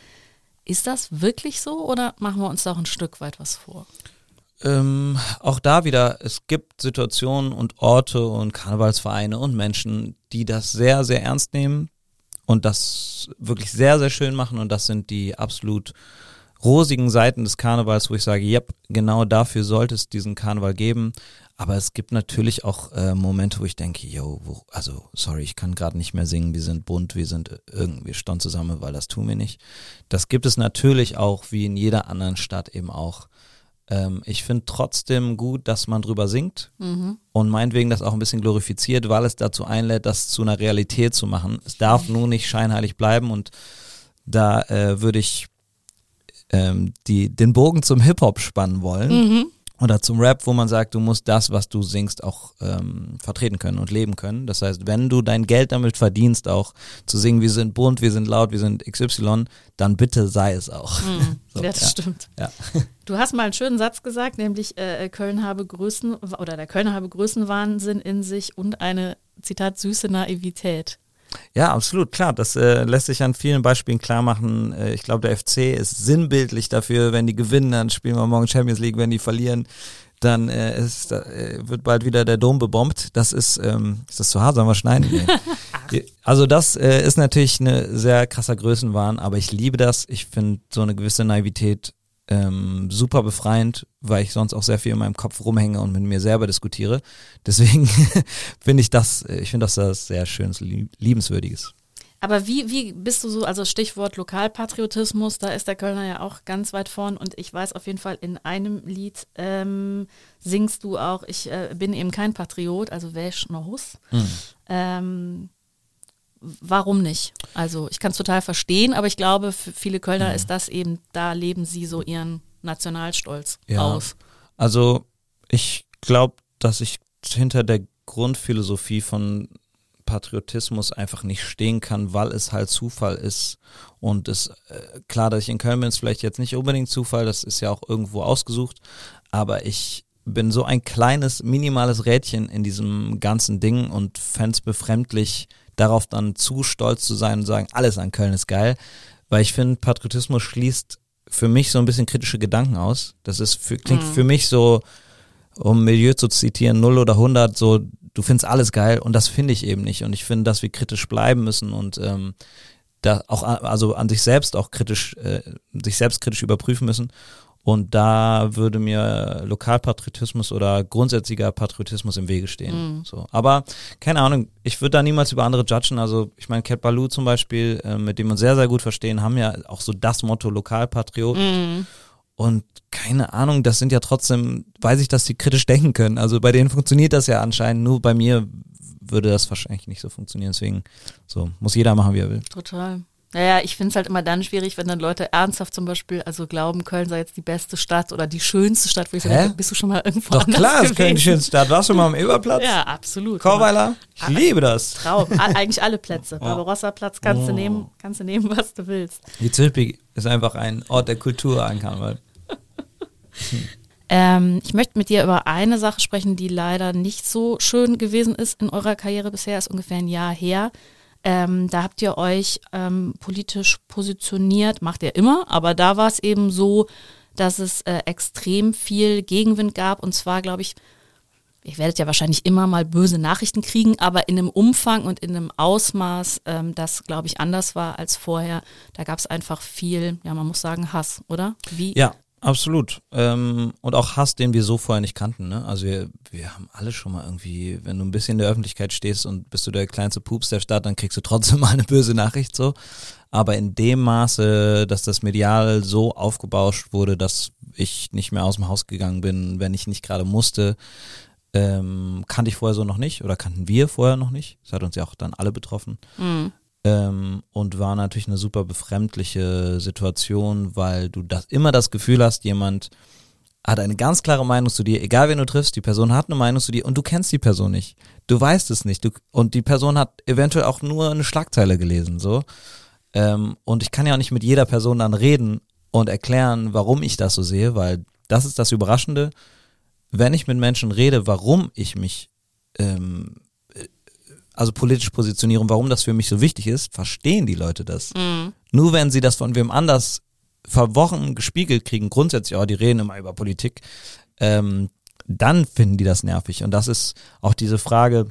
ist das wirklich so oder machen wir uns da auch ein Stück weit was vor? Ähm, auch da wieder, es gibt Situationen und Orte und Karnevalsvereine und Menschen, die das sehr, sehr ernst nehmen und das wirklich sehr, sehr schön machen und das sind die absolut rosigen Seiten des Karnevals, wo ich sage, ja, genau dafür sollte es diesen Karneval geben. Aber es gibt natürlich auch äh, Momente, wo ich denke, yo, wo, also sorry, ich kann gerade nicht mehr singen, wir sind bunt, wir sind irgendwie stond zusammen, weil das tun wir nicht. Das gibt es natürlich auch, wie in jeder anderen Stadt eben auch. Ähm, ich finde trotzdem gut, dass man drüber singt mhm. und meinetwegen das auch ein bisschen glorifiziert, weil es dazu einlädt, das zu einer Realität zu machen. Es darf nur nicht scheinheilig bleiben und da äh, würde ich ähm, die den Bogen zum Hip-Hop spannen wollen. Mhm. Oder zum Rap, wo man sagt, du musst das, was du singst, auch ähm, vertreten können und leben können. Das heißt, wenn du dein Geld damit verdienst, auch zu singen, wir sind bunt, wir sind laut, wir sind XY, dann bitte sei es auch. Mhm. So, ja, das ja. stimmt. Ja. Du hast mal einen schönen Satz gesagt, nämlich äh, Köln habe Größen oder der Kölner habe Größenwahnsinn in sich und eine Zitat süße Naivität. Ja, absolut, klar. Das äh, lässt sich an vielen Beispielen klar machen. Äh, ich glaube, der FC ist sinnbildlich dafür, wenn die gewinnen, dann spielen wir morgen Champions League, wenn die verlieren, dann äh, ist, äh, wird bald wieder der Dom bebombt. Das ist, ähm, ist das zu hart, sollen wir schneiden? Nee. also das äh, ist natürlich eine sehr krasser Größenwahn, aber ich liebe das. Ich finde so eine gewisse Naivität ähm, super befreiend, weil ich sonst auch sehr viel in meinem Kopf rumhänge und mit mir selber diskutiere. Deswegen finde ich das, äh, ich finde das das sehr schönes, liebenswürdiges. Aber wie, wie bist du so, also Stichwort Lokalpatriotismus, da ist der Kölner ja auch ganz weit vorn und ich weiß auf jeden Fall, in einem Lied ähm, singst du auch, ich äh, bin eben kein Patriot, also wäsch no Hus. Hm. Ähm, warum nicht? Also ich kann es total verstehen, aber ich glaube, für viele Kölner Mhm. ist das eben, da leben sie so ihren Nationalstolz Ja. aus. Also ich glaube, dass ich hinter der Grundphilosophie von Patriotismus einfach nicht stehen kann, weil es halt Zufall ist. Und es äh, klar, dass ich in Köln bin, ist vielleicht jetzt nicht unbedingt Zufall, das ist ja auch irgendwo ausgesucht, aber ich bin so ein kleines, minimales Rädchen in diesem ganzen Ding und fänd's befremdlich, darauf dann zu stolz zu sein und sagen, alles an Köln ist geil, weil ich finde, Patriotismus schließt für mich so ein bisschen kritische Gedanken aus. Das ist für, klingt Mhm. für mich so, um Milieu zu zitieren, 0 oder 100, so, du findest alles geil und das finde ich eben nicht. Und ich finde, dass wir kritisch bleiben müssen und ähm, da auch also an sich selbst auch kritisch, äh, sich selbst kritisch überprüfen müssen. Und da würde mir Lokalpatriotismus oder grundsätzlicher Patriotismus im Wege stehen. Mhm. So. Aber keine Ahnung, ich würde da niemals über andere judgen. Also ich meine, Cat Baloo zum Beispiel, äh, mit dem wir uns sehr, sehr gut verstehen, haben ja auch so das Motto Lokalpatriot. Mhm. Und keine Ahnung, das sind ja trotzdem, weiß ich, dass die kritisch denken können. Also bei denen funktioniert das ja anscheinend, nur bei mir würde das wahrscheinlich nicht so funktionieren. Deswegen, so, muss jeder machen, wie er will. Total. Naja, ich finde es halt immer dann schwierig, wenn dann Leute ernsthaft zum Beispiel, also glauben, Köln sei jetzt die beste Stadt oder die schönste Stadt, wo ich denke, bist du schon mal irgendwo Doch klar, gewesen? ist Köln die schönste Stadt. Warst du mal am Eberplatz? Ja, absolut. Chorweiler? Ich liebe das. Traum. Eigentlich alle Plätze. Barbarossa-Platz kannst du Oh. nehmen, kannst du nehmen, was du willst. Die Zülpik ist einfach ein Ort der Kultur an Karneval. Ähm, ich möchte mit dir über eine Sache sprechen, die leider nicht so schön gewesen ist in eurer Karriere bisher, ist ungefähr ein Jahr her. Ähm, da habt ihr euch ähm, politisch positioniert, macht ihr immer, aber da war es eben so, dass es äh, extrem viel Gegenwind gab und zwar, glaube ich, ihr werdet ja wahrscheinlich immer mal böse Nachrichten kriegen, aber in einem Umfang und in einem Ausmaß, ähm, das, glaube ich, anders war als vorher. Da gab es einfach viel, ja, man muss sagen, Hass, oder? Wie? Ja, absolut. Ähm, und auch Hass, den wir so vorher nicht kannten. Ne? Also wir, wir haben alle schon mal irgendwie, wenn du ein bisschen in der Öffentlichkeit stehst und bist du der kleinste Pups der Stadt, dann kriegst du trotzdem mal eine böse Nachricht so. Aber in dem Maße, dass das medial so aufgebauscht wurde, dass ich nicht mehr aus dem Haus gegangen bin, wenn ich nicht gerade musste, ähm, kannte ich vorher so noch nicht oder kannten wir vorher noch nicht. Das hat uns ja auch dann alle betroffen. Mhm. Ähm, und war natürlich eine super befremdliche Situation, weil du das immer das Gefühl hast, jemand hat eine ganz klare Meinung zu dir, egal wen du triffst, die Person hat eine Meinung zu dir und du kennst die Person nicht. Du weißt es nicht. Du, und die Person hat eventuell auch nur eine Schlagzeile gelesen, so. Ähm, und ich kann ja auch nicht mit jeder Person dann reden und erklären, warum ich das so sehe, weil das ist das Überraschende. Wenn ich mit Menschen rede, warum ich mich ähm, also politisch positioniere und warum das für mich so wichtig ist, verstehen die Leute das. Mhm. Nur wenn sie das von wem anders vor Wochen gespiegelt kriegen, grundsätzlich, oh, die reden immer über Politik, ähm, dann finden die das nervig. Und das ist auch diese Frage,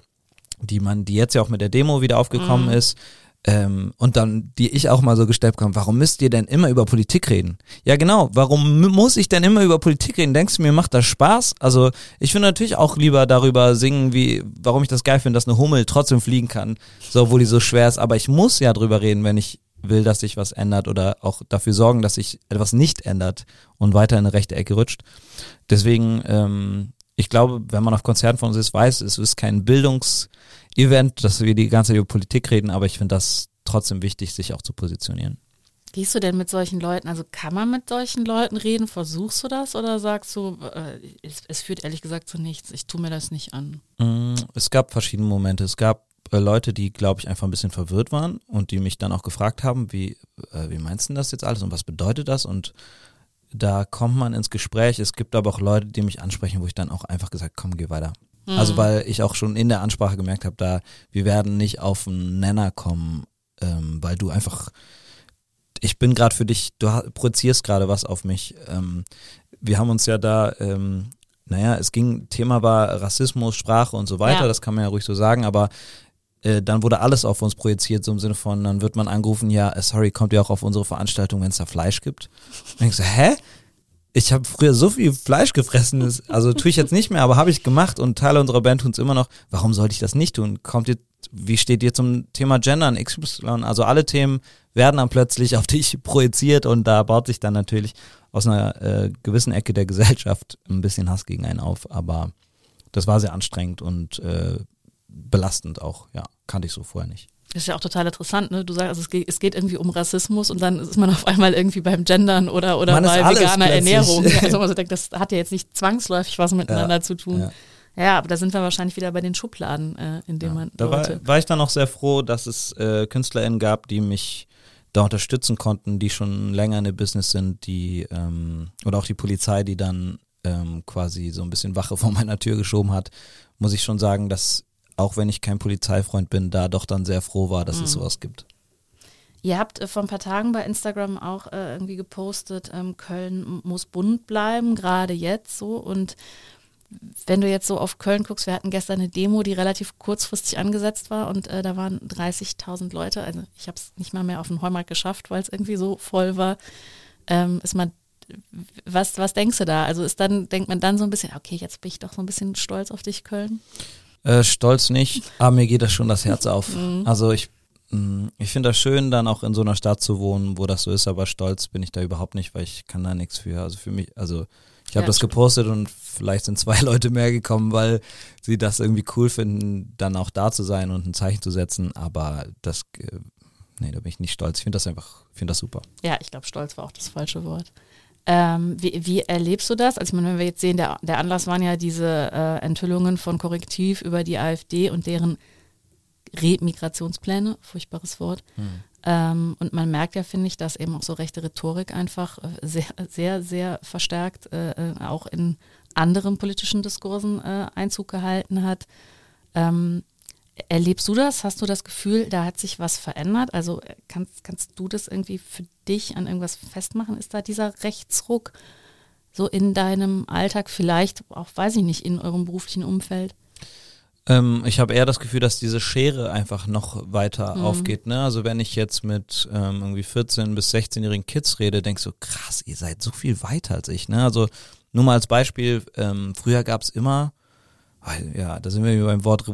die man, die jetzt ja auch mit der Demo wieder aufgekommen Mhm. ist, ähm, und dann, die ich auch mal so gestellt bekomme, warum müsst ihr denn immer über Politik reden? Ja, genau, warum mu- muss ich denn immer über Politik reden? Denkst du, mir macht das Spaß? Also, ich würde natürlich auch lieber darüber singen, wie, warum ich das geil finde, dass eine Hummel trotzdem fliegen kann, so, obwohl die so schwer ist, aber ich muss ja drüber reden, wenn ich will, dass sich was ändert oder auch dafür sorgen, dass sich etwas nicht ändert und weiter in eine rechte Ecke rutscht. Deswegen, ähm, ich glaube, wenn man auf Konzerten von uns ist, weiß, es ist kein Bildungsevent, dass wir die ganze Zeit über Politik reden, aber ich finde das trotzdem wichtig, sich auch zu positionieren. gehst du denn mit solchen Leuten, also kann man mit solchen Leuten reden? Versuchst du das oder sagst du, äh, es, es, führt ehrlich gesagt zu nichts, ich tue mir das nicht an? Mm, es gab verschiedene Momente. Es gab äh, Leute, die, glaube ich, einfach ein bisschen verwirrt waren und die mich dann auch gefragt haben, wie, äh, wie meinst du das jetzt alles und was bedeutet das? Und da kommt man ins Gespräch. Es gibt aber auch Leute, die mich ansprechen, wo ich dann auch einfach gesagt, komm, geh weiter. Mhm. Also weil ich auch schon in der Ansprache gemerkt habe, da wir werden nicht auf einen Nenner kommen, ähm, weil du einfach, ich bin gerade für dich, du projizierst gerade was auf mich. Ähm, wir haben uns ja da, ähm, naja, es ging, Thema war Rassismus, Sprache und so weiter, ja. das kann man ja ruhig so sagen, aber äh, dann wurde alles auf uns projiziert, so im Sinne von, dann wird man angerufen, ja, äh, sorry, kommt ihr auch auf unsere Veranstaltung, wenn es da Fleisch gibt? Und ich so, hä? Ich habe früher so viel Fleisch gefressen, also tue ich jetzt nicht mehr, aber habe ich gemacht und Teile unserer Band tun es immer noch. Warum sollte ich das nicht tun? Kommt ihr, wie steht ihr zum Thema Gendern, XY? Also alle Themen werden dann plötzlich auf dich projiziert und da baut sich dann natürlich aus einer äh, gewissen Ecke der Gesellschaft ein bisschen Hass gegen einen auf. Aber das war sehr anstrengend und äh, belastend auch, ja, kannte ich so vorher nicht. Das ist ja auch total interessant, ne? Du sagst, also es, geht, es geht irgendwie um Rassismus und dann ist man auf einmal irgendwie beim Gendern oder, oder man bei veganer plötzlich. Ernährung. also man so denkt, das hat ja jetzt nicht zwangsläufig was miteinander ja, zu tun. Ja. ja. aber da sind wir wahrscheinlich wieder bei den Schubladen, äh, in denen ja, man. Da war, war, ich dann auch sehr froh, dass es äh, KünstlerInnen gab, die mich da unterstützen konnten, die schon länger in der Business sind, die ähm, oder auch die Polizei, die dann ähm, quasi so ein bisschen Wache vor meiner Tür geschoben hat, muss ich schon sagen, dass auch wenn ich kein Polizeifreund bin, da doch dann sehr froh war, dass mhm. es sowas gibt. Ihr habt äh, vor ein paar Tagen bei Instagram auch äh, irgendwie gepostet, ähm, Köln muss bunt bleiben, gerade jetzt so. Und wenn du jetzt so auf Köln guckst, wir hatten gestern eine Demo, die relativ kurzfristig angesetzt war und äh, da waren 30.000 Leute. Also ich habe es nicht mal mehr auf den Heumarkt geschafft, weil es irgendwie so voll war. Ähm, ist man, was, was denkst du da? Also ist dann, denkt man dann so ein bisschen, okay, jetzt bin ich doch so ein bisschen stolz auf dich, Köln? Äh, stolz nicht, aber mir geht das schon das Herz auf. Mhm. Also ich, mm, ich finde das schön, dann auch in so einer Stadt zu wohnen, wo das so ist, aber stolz bin ich da überhaupt nicht, weil ich kann da nichts für. Also für mich, also ich habe ja, das gepostet und vielleicht sind zwei Leute mehr gekommen, weil sie das irgendwie cool finden, dann auch da zu sein und ein Zeichen zu setzen. Aber das, äh, nee, da bin ich nicht stolz. Ich finde das einfach, finde das super. Ja, ich glaube, stolz war auch das falsche Wort. Ähm, wie, wie, erlebst du das? Also ich meine, wenn wir jetzt sehen, der, der Anlass waren ja diese äh, Enthüllungen von Korrektiv über die AfD und deren Remigrationspläne, furchtbares Wort. Hm. Ähm, und man merkt ja, finde ich, dass eben auch so rechte Rhetorik einfach äh, sehr, sehr, sehr verstärkt äh, äh, auch in anderen politischen Diskursen äh, Einzug gehalten hat. Ähm, Erlebst du das? Hast du das Gefühl, da hat sich was verändert? Also äh, kannst, kannst du das irgendwie für dich an irgendwas festmachen? Ist da dieser Rechtsruck so in deinem Alltag, vielleicht auch, weiß ich nicht, in eurem beruflichen Umfeld? Ähm, ich habe eher das Gefühl, dass diese Schere einfach noch weiter mhm. aufgeht. Ne? Also wenn ich jetzt mit ähm, irgendwie 14 bis 16-jährigen Kids rede, denkst du, krass, ihr seid so viel weiter als ich. Ne? Also nur mal als Beispiel, ähm, früher gab es immer ja, da sind wir beim Wort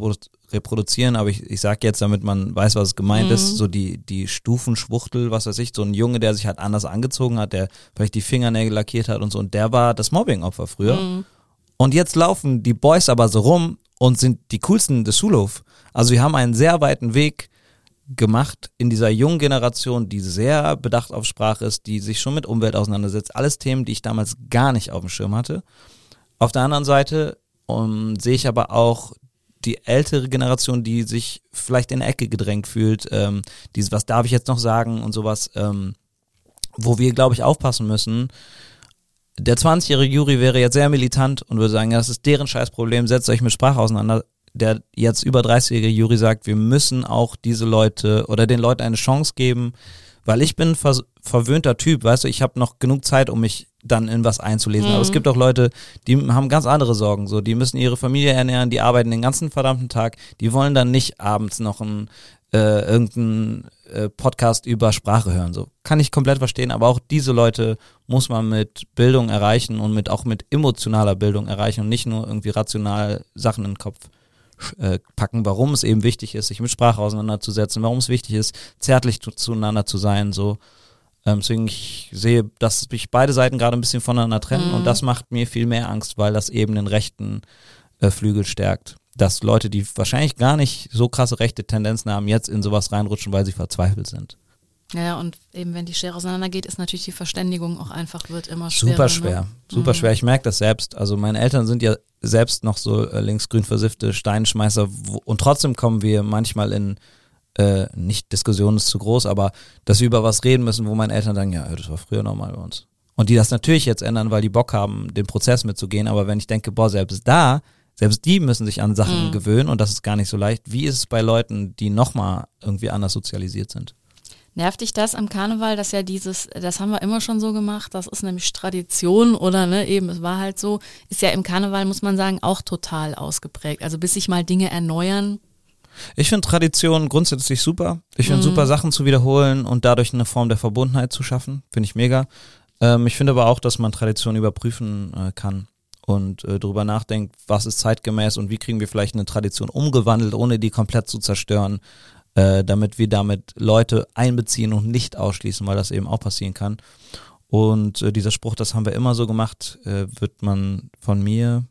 reproduzieren, aber ich, ich sage jetzt, damit man weiß, was es gemeint mhm. ist, so die, die Stufenschwuchtel, was weiß ich, so ein Junge, der sich halt anders angezogen hat, der vielleicht die Fingernägel lackiert hat und so, und der war das Mobbing-Opfer früher. Mhm. Und jetzt laufen die Boys aber so rum und sind die coolsten des Schulhof. Also wir haben einen sehr weiten Weg gemacht in dieser jungen Generation, die sehr bedacht auf Sprache ist, die sich schon mit Umwelt auseinandersetzt. Alles Themen, die ich damals gar nicht auf dem Schirm hatte. Auf der anderen Seite um, sehe ich aber auch die ältere Generation, die sich vielleicht in der Ecke gedrängt fühlt, ähm, dieses, was darf ich jetzt noch sagen und sowas, ähm, wo wir, glaube ich, aufpassen müssen. Der 20-jährige Juri wäre jetzt sehr militant und würde sagen, ja, das ist deren Scheißproblem, setzt euch mit Sprache auseinander. Der jetzt über 30-jährige Juri sagt, wir müssen auch diese Leute oder den Leuten eine Chance geben, weil ich bin ver verwöhnter Typ, weißt du, ich habe noch genug Zeit, um mich dann in was einzulesen. Mhm. Aber es mhm. gibt auch Leute, die haben ganz andere Sorgen. So, die müssen ihre Familie ernähren, die arbeiten den ganzen verdammten Tag. Die wollen dann nicht abends noch ein äh, irgendeinen äh, Podcast über Sprache hören. So kann ich komplett verstehen. Aber auch diese Leute muss man mit Bildung erreichen und mit auch mit emotionaler Bildung erreichen und nicht nur irgendwie rational Sachen in den Kopf äh, packen, warum es eben wichtig ist, sich mit Sprache auseinanderzusetzen, warum es wichtig ist, zärtlich zueinander zu sein. So ähm, deswegen ich sehe, dass sich beide Seiten gerade ein bisschen voneinander trennen mhm. und das macht mir viel mehr Angst, weil das eben den rechten äh, Flügel stärkt. Dass Leute, die wahrscheinlich gar nicht so krasse rechte Tendenzen haben, jetzt in sowas reinrutschen, weil sie verzweifelt sind. Ja, und eben wenn die Schere auseinandergeht, ist natürlich die Verständigung auch einfach, wird immer schwerer. Super schwer, ne? super Mhm. schwer. Ich merke das selbst. Also meine Eltern sind ja selbst noch so äh, linksgrün versiffte Steinschmeißer wo, und trotzdem kommen wir manchmal in äh, nicht Diskussion ist zu groß, aber dass wir über was reden müssen, wo meine Eltern sagen, ja, das war früher normal bei uns. Und die das natürlich jetzt ändern, weil die Bock haben, den Prozess mitzugehen. Aber wenn ich denke, boah, selbst da, selbst die müssen sich an Sachen Mhm. gewöhnen und das ist gar nicht so leicht. Wie ist es bei Leuten, die nochmal irgendwie anders sozialisiert sind? Nervt dich das am Karneval, dass ja dieses, das haben wir immer schon so gemacht, das ist nämlich Tradition oder ne, eben, es war halt so, ist ja im Karneval, muss man sagen, auch total ausgeprägt. Also bis sich mal Dinge erneuern. Ich finde Tradition grundsätzlich super. Ich finde Mhm. super, Sachen zu wiederholen und dadurch eine Form der Verbundenheit zu schaffen. Finde ich mega. Ähm, ich finde aber auch, dass man Tradition überprüfen äh, kann und äh, darüber nachdenkt, was ist zeitgemäß und wie kriegen wir vielleicht eine Tradition umgewandelt, ohne die komplett zu zerstören, äh, damit wir damit Leute einbeziehen und nicht ausschließen, weil das eben auch passieren kann. Und äh, dieser Spruch, das haben wir immer so gemacht, äh, wird man von mir,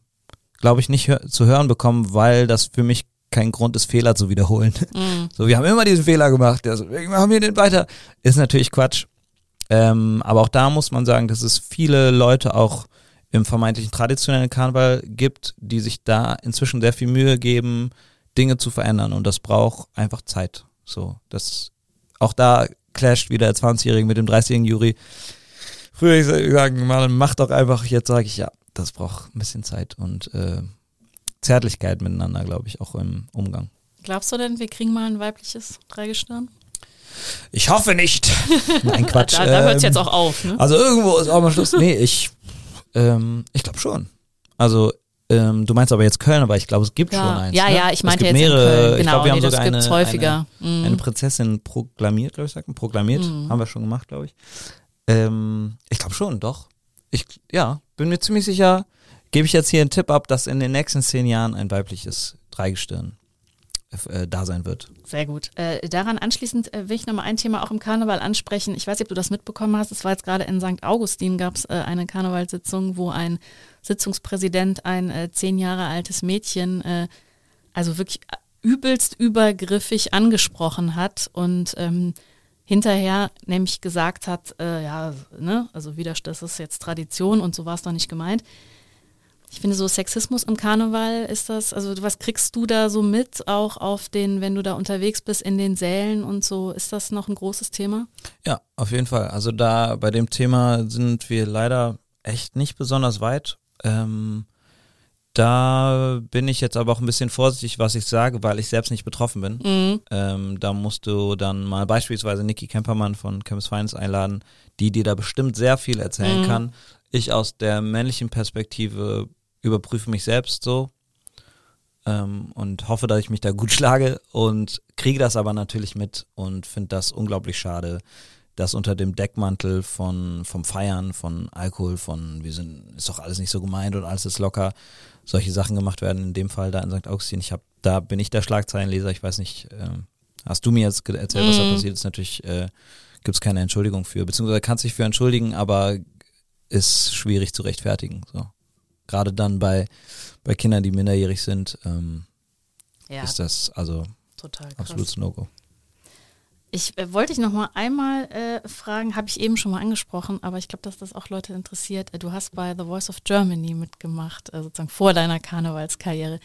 glaube ich, nicht hör zu hören bekommen, weil das für mich kein Grund ist, Fehler zu wiederholen. Mhm. So, wir haben immer diesen Fehler gemacht, also wir machen wir den weiter. Ist natürlich Quatsch. Ähm, aber auch da muss man sagen, dass es viele Leute auch im vermeintlichen traditionellen Karneval gibt, die sich da inzwischen sehr viel Mühe geben, Dinge zu verändern und das braucht einfach Zeit. So, das auch da clasht wieder der 20-Jährige mit dem 30-jährigen Juri. Früher ich sagen, man macht doch einfach, jetzt sage ich ja, das braucht ein bisschen Zeit und äh, Zärtlichkeit miteinander, glaube ich, auch im Umgang. Glaubst du denn, wir kriegen mal ein weibliches Dreigestirn? Ich hoffe nicht. Nein, Quatsch. Da, da hört es Ähm, jetzt auch auf, ne? Also irgendwo ist auch mal Schluss. Nee, ich, ähm, ich glaube schon. Also, ähm, du meinst aber jetzt Köln, aber ich glaube, es gibt schon ja, eins. ja, ne? ja, ich meinte jetzt in mehrere, Köln. ich Genau, glaube, wir haben nee, das sogar eine, häufiger. Eine, Mhm. eine Prinzessin proklamiert, glaube ich, sagt man. Proklamiert, Mhm. haben wir schon gemacht, glaube ich. Ähm, ich glaube schon, doch. Ich, ja, bin mir ziemlich sicher, gebe ich jetzt hier einen Tipp ab, dass in den nächsten zehn Jahren ein weibliches Dreigestirn äh, da sein wird. Sehr gut. Äh, daran anschließend äh, will ich nochmal ein Thema auch im Karneval ansprechen. Ich weiß nicht, ob du das mitbekommen hast. Es war jetzt gerade in St. Augustin, gab es äh, eine Karnevalssitzung, wo ein Sitzungspräsident ein äh, zehn Jahre altes Mädchen, also wirklich übelst übergriffig angesprochen hat und ähm, hinterher nämlich gesagt hat, ja, ne, also wieder, das ist jetzt Tradition und so war es doch nicht gemeint. Ich finde so Sexismus im Karneval ist das, also was kriegst du da so mit, auch auf den, wenn du da unterwegs bist in den Sälen und so, ist das noch ein großes Thema? Ja, auf jeden Fall. Also da bei dem Thema sind wir leider echt nicht besonders weit. Ähm, da bin ich jetzt aber auch ein bisschen vorsichtig, was ich sage, weil ich selbst nicht betroffen bin. Mhm. Ähm, da musst du dann mal beispielsweise Niki Kempermann von Chemis Finance einladen, die dir da bestimmt sehr viel erzählen Mhm. kann. Ich aus der männlichen Perspektive überprüfe mich selbst so ähm, und hoffe, dass ich mich da gut schlage und kriege das aber natürlich mit und finde das unglaublich schade, dass unter dem Deckmantel von vom Feiern, von Alkohol, von wir sind ist doch alles nicht so gemeint und alles ist locker, solche Sachen gemacht werden. In dem Fall da in St. Augustin. Ich habe, da bin ich der Schlagzeilenleser. Ich weiß nicht, ähm, hast du mir jetzt erzählt, was da Mhm. passiert ist? Natürlich äh, gibt es keine Entschuldigung für, beziehungsweise kannst dich für entschuldigen, aber ist schwierig zu rechtfertigen. So. Gerade dann bei, bei Kindern, die minderjährig sind, ähm, Ja, ist das also total absolutes No-Go. Ich äh, wollte dich noch mal einmal äh, fragen, habe ich eben schon mal angesprochen, aber ich glaube, dass das auch Leute interessiert. Äh, Du hast bei The Voice of Germany mitgemacht, äh, sozusagen vor deiner Karnevalskarriere.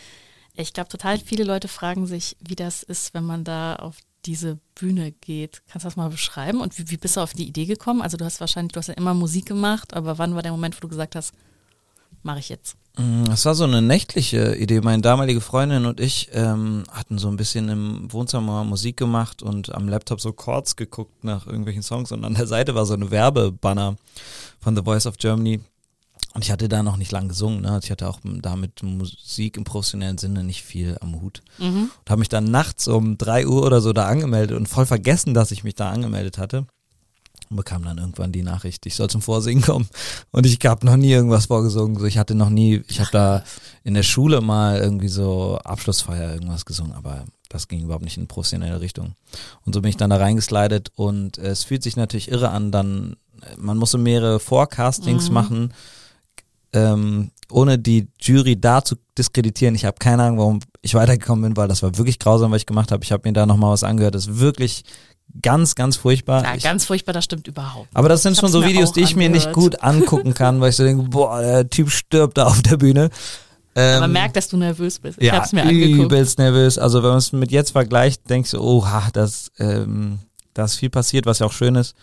Ich glaube, total viele Leute fragen sich, wie das ist, wenn man da auf diese Bühne geht. Kannst du das mal beschreiben? Und wie, wie bist du auf die Idee gekommen? Also du hast wahrscheinlich, du hast ja immer Musik gemacht, aber wann war der Moment, wo du gesagt hast, mache ich jetzt? Mm, Das war so eine nächtliche Idee. Meine damalige Freundin und ich ähm, hatten so ein bisschen im Wohnzimmer Musik gemacht und am Laptop so Chords geguckt nach irgendwelchen Songs und an der Seite war so eine Werbebanner von The Voice of Germany. Und ich hatte da noch nicht lang gesungen. Ne? Ich hatte auch da mit Musik im professionellen Sinne nicht viel am Hut. Mhm. Und habe mich dann nachts um drei Uhr oder so da angemeldet und voll vergessen, dass ich mich da angemeldet hatte. Und bekam dann irgendwann die Nachricht, ich soll zum Vorsingen kommen. Und ich habe noch nie irgendwas vorgesungen. So, ich hatte noch nie, ich habe da in der Schule mal irgendwie so Abschlussfeier irgendwas gesungen, aber das ging überhaupt nicht in professionelle Richtung. Und so bin ich dann da reingeslidet und es fühlt sich natürlich irre an, dann, man muss so mehrere Forecastings Mhm. machen, ähm, ohne die Jury da zu diskreditieren. Ich habe keine Ahnung, warum ich weitergekommen bin, weil das war wirklich grausam, was ich gemacht habe. Ich habe mir da nochmal was angehört. Das ist wirklich ganz, ganz furchtbar. Ja, Ich- ganz furchtbar, das stimmt überhaupt. aber das sind Ich schon so Videos, die ich mir nicht angehört. gut angucken kann, weil ich so denke, boah, der Typ stirbt da auf der Bühne. Ähm, Man merkt, dass du nervös bist. Ich ja, hab's mir angeguckt. übelst nervös. Also wenn man es mit jetzt vergleicht, denkst du, oha, das, ähm, da ist viel passiert, was ja auch schön ist.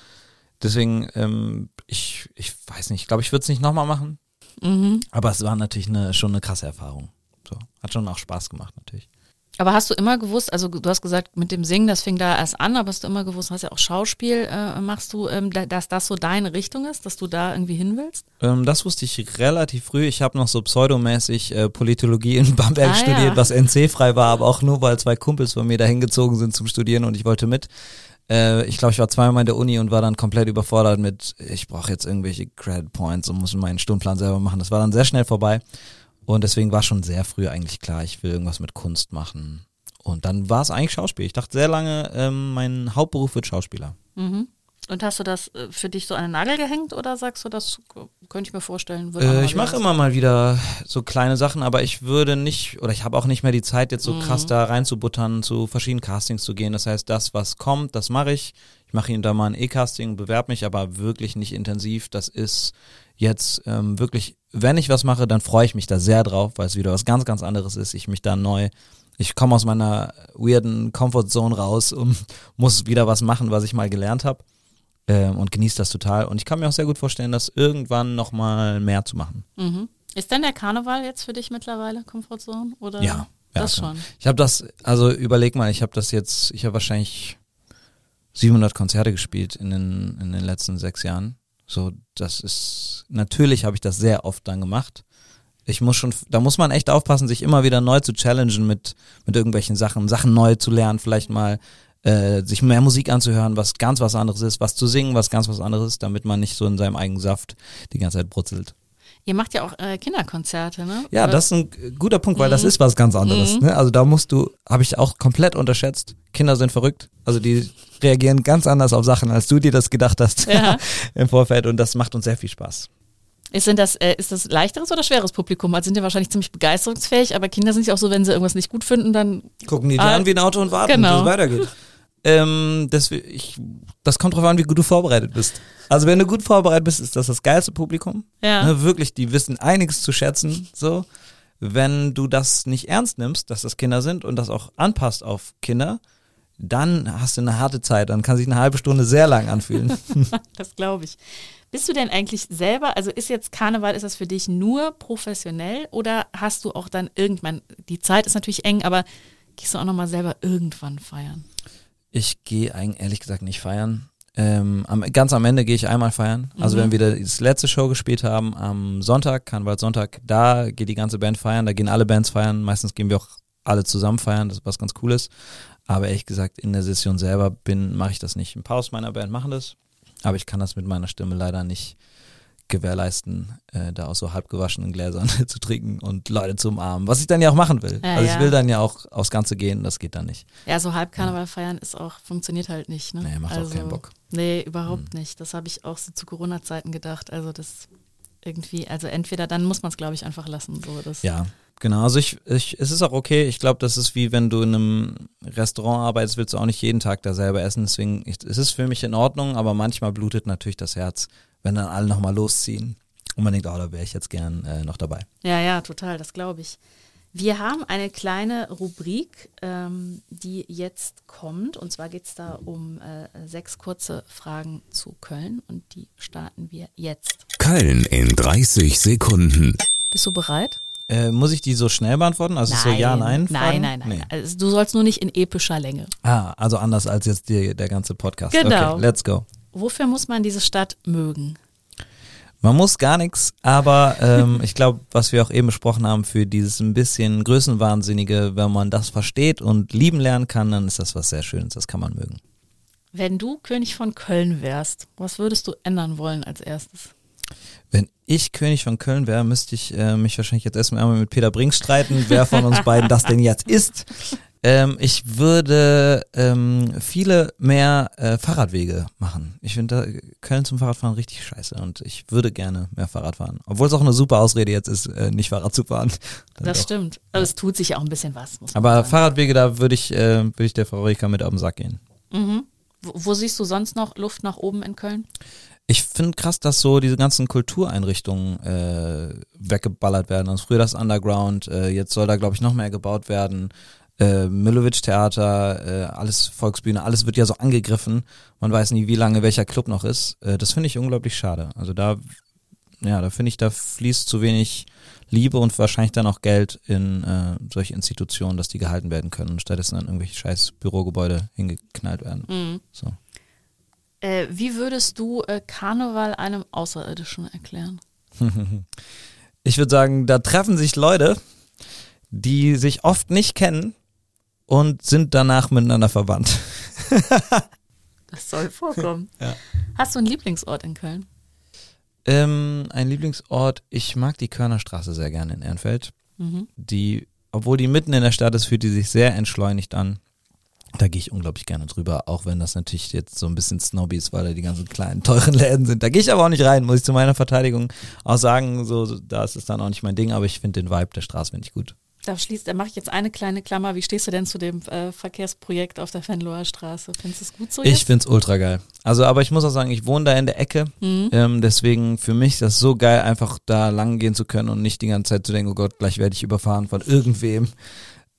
Deswegen, ähm, ich, ich weiß nicht, ich glaube, ich würde es nicht nochmal machen. Mhm. Aber es war natürlich eine, schon eine krasse Erfahrung. So, hat schon auch Spaß gemacht natürlich. Aber hast du immer gewusst, also du hast gesagt, mit dem Singen, das fing da erst an, aber hast du immer gewusst, hast ja auch Schauspiel, äh, machst du, ähm, da- dass das so deine Richtung ist, dass du da irgendwie hin willst? Ähm, das wusste ich relativ früh. Ich habe noch so pseudomäßig äh, Politologie in Bamberg Ah, studiert, ja. was NC-frei war, aber auch nur, weil zwei Kumpels von mir da hingezogen sind zum Studieren und ich wollte mit. Äh, ich glaube, ich war zweimal in der Uni und war dann komplett überfordert mit, ich brauche jetzt irgendwelche Credit Points und muss meinen Stundenplan selber machen. Das war dann sehr schnell vorbei. Und deswegen war schon sehr früh eigentlich klar, ich will irgendwas mit Kunst machen. Und dann war es eigentlich Schauspiel. Ich dachte sehr lange, ähm, mein Hauptberuf wird Schauspieler. Mhm. Und hast du das äh, für dich so an den Nagel gehängt oder sagst du, das könnte ich mir vorstellen? Äh, ich mache immer mal wieder so kleine Sachen, aber ich würde nicht, oder ich habe auch nicht mehr die Zeit, jetzt so Mhm. krass da reinzubuttern, zu verschiedenen Castings zu gehen. Das heißt, das, was kommt, das mache ich. Ich mache ihn da mal ein E-Casting, bewerbe mich aber wirklich nicht intensiv. Das ist jetzt ähm, wirklich, wenn ich was mache, dann freue ich mich da sehr drauf, weil es wieder was ganz, ganz anderes ist. Ich mich da neu, ich komme aus meiner weirden Comfortzone raus und muss wieder was machen, was ich mal gelernt habe ähm, und genieße das total. Und ich kann mir auch sehr gut vorstellen, das irgendwann nochmal mehr zu machen. Mhm. Ist denn der Karneval jetzt für dich mittlerweile Komfortzone? Oder? Ja, ja, Das schon. Ich habe das, also überleg mal, ich habe das jetzt, ich habe wahrscheinlich 700 Konzerte gespielt in den, in den letzten sechs Jahren. So, das ist, natürlich habe ich das sehr oft dann gemacht. Ich muss schon, da muss man echt aufpassen, sich immer wieder neu zu challengen mit, mit irgendwelchen Sachen, Sachen neu zu lernen, vielleicht mal äh, sich mehr Musik anzuhören, was ganz was anderes ist, was zu singen, was ganz was anderes ist, damit man nicht so in seinem eigenen Saft die ganze Zeit brutzelt. Ihr macht ja auch äh, Kinderkonzerte, ne? Ja, Oder- das ist ein guter Punkt, weil das ist was ganz anderes. Ne? Also da musst du, habe ich auch komplett unterschätzt. Kinder sind verrückt. Also die reagieren ganz anders auf Sachen, als du dir das gedacht hast Ja. im Vorfeld. Und das macht uns sehr viel Spaß. Ist, denn das, äh, ist das leichteres oder schweres Publikum? Also sind ja wahrscheinlich ziemlich begeisterungsfähig, aber Kinder sind ja auch so, wenn sie irgendwas nicht gut finden, dann Gucken die Ah, an wie ein Auto und warten, genau. bis es weitergeht. Ähm, das, ich, das kommt drauf an, wie gut du vorbereitet bist. Also wenn du gut vorbereitet bist, ist das das geilste Publikum. Ja. Ne, wirklich, die wissen einiges zu schätzen. So, wenn du das nicht ernst nimmst, dass das Kinder sind und das auch anpasst auf Kinder, dann hast du eine harte Zeit. Dann kann sich eine halbe Stunde sehr lang anfühlen. das glaube ich. Bist du denn eigentlich selber, also ist jetzt Karneval, ist das für dich nur professionell oder hast du auch dann irgendwann, die Zeit ist natürlich eng, aber gehst du auch nochmal selber irgendwann feiern? Ich gehe eigentlich ehrlich gesagt nicht feiern. Ähm, am, ganz am Ende gehe ich einmal feiern. Also wenn wir das letzte Show gespielt haben am Sonntag, Karnevalssonntag, da geht die ganze Band feiern, da gehen alle Bands feiern. Meistens gehen wir auch alle zusammen feiern, das ist was ganz Cooles. Aber ehrlich gesagt, in der Session selber bin, mache ich das nicht. Ein paar aus meiner Band machen das, aber ich kann das mit meiner Stimme leider nicht gewährleisten, äh, da aus so halbgewaschenen Gläsern zu trinken und Leute zu umarmen, was ich dann ja auch machen will. Ja, also ich ja. will dann ja auch aufs Ganze gehen, das geht dann nicht. Ja, so halb Karneval feiern ist auch, funktioniert halt nicht. Ne? Nee, macht auch keinen Bock. Nee, überhaupt nicht. Das habe ich auch so zu Corona-Zeiten gedacht. Also das irgendwie, also entweder dann muss man es, glaube ich, einfach lassen. So, das, Ja, genau. Also ich, ich, es ist auch okay. Ich glaube, das ist wie wenn du in einem Restaurant arbeitest, willst du auch nicht jeden Tag da selber essen. Deswegen, ich, es ist für mich in Ordnung, aber manchmal blutet natürlich das Herz, wenn dann alle nochmal losziehen. Und man denkt, oh, da wäre ich jetzt gern äh, noch dabei. Ja, ja, total, das glaube ich. Wir haben eine kleine Rubrik, ähm, die jetzt kommt. Und zwar geht es da um äh, sechs kurze Fragen zu Köln. Und die starten wir jetzt. Köln in 30 Sekunden. Bist du bereit? Äh, muss ich die so schnell beantworten? Also so ja, nein? Nein, Fragen? nein, nein. Nee. Also, du sollst nur nicht in epischer Länge. Ah, also anders als jetzt die, der ganze Podcast. Genau. Okay, let's go. Wofür muss man diese Stadt mögen? Man muss gar nichts, aber ähm, ich glaube, was wir auch eben besprochen haben, für dieses ein bisschen Größenwahnsinnige, wenn man das versteht und lieben lernen kann, dann ist das was sehr Schönes. Das kann man mögen. Wenn du König von Köln wärst, was würdest du ändern wollen als erstes? Wenn ich König von Köln wäre, müsste ich äh, mich wahrscheinlich jetzt erstmal einmal mit Peter Brink streiten, wer von uns beiden das denn jetzt ist. Ähm, ich würde ähm, viele mehr äh, Fahrradwege machen. Ich finde Köln zum Fahrradfahren richtig scheiße und ich würde gerne mehr Fahrrad fahren. Obwohl es auch eine super Ausrede jetzt ist, äh, nicht Fahrrad zu fahren. Dann Das doch. stimmt. Also es tut sich ja auch ein bisschen was, Aber sagen. Fahrradwege, da würde ich, äh, würde ich der Frau Rika mit auf den Sack gehen. Mhm. Wo, wo siehst du sonst noch Luft nach oben in Köln? Ich finde krass, dass so diese ganzen Kultureinrichtungen äh, weggeballert werden. Also früher das Underground, äh, jetzt soll da glaube ich noch mehr gebaut werden. Äh, Milovic Theater, äh, alles Volksbühne, alles wird ja so angegriffen. Man weiß nie, wie lange welcher Club noch ist. Äh, das finde ich unglaublich schade. Also da, ja, da finde ich, da fließt zu wenig Liebe und wahrscheinlich dann auch Geld in äh, solche Institutionen, dass die gehalten werden können und stattdessen dann irgendwelche scheiß Bürogebäude hingeknallt werden. Mhm. So. Äh, wie würdest du äh, Karneval einem Außerirdischen erklären? Ich würde sagen, da treffen sich Leute, die sich oft nicht kennen und sind danach miteinander verwandt. Das soll vorkommen. Ja. Hast du einen Lieblingsort in Köln? Ähm, ein Lieblingsort, ich mag die Körnerstraße sehr gerne in Ehrenfeld. Mhm. Die, obwohl die mitten in der Stadt ist, fühlt die sich sehr entschleunigt an. Da gehe ich unglaublich gerne drüber, auch wenn das natürlich jetzt so ein bisschen snobby ist, weil da die ganzen kleinen, teuren Läden sind. Da gehe ich aber auch nicht rein, muss ich zu meiner Verteidigung auch sagen. So, so da ist es dann auch nicht mein Ding, aber ich finde den Vibe der Straße finde ich gut. Da schließt, da mache ich jetzt eine kleine Klammer. Wie stehst du denn zu dem äh, Verkehrsprojekt auf der Venloer Straße? Findest du es gut so Ich jetzt? find's ultra geil. Also, aber ich muss auch sagen, ich wohne da in der Ecke. Mhm. Ähm, deswegen für mich ist das so geil, einfach da lang gehen zu können und nicht die ganze Zeit zu denken, oh Gott, gleich werde ich überfahren von irgendwem.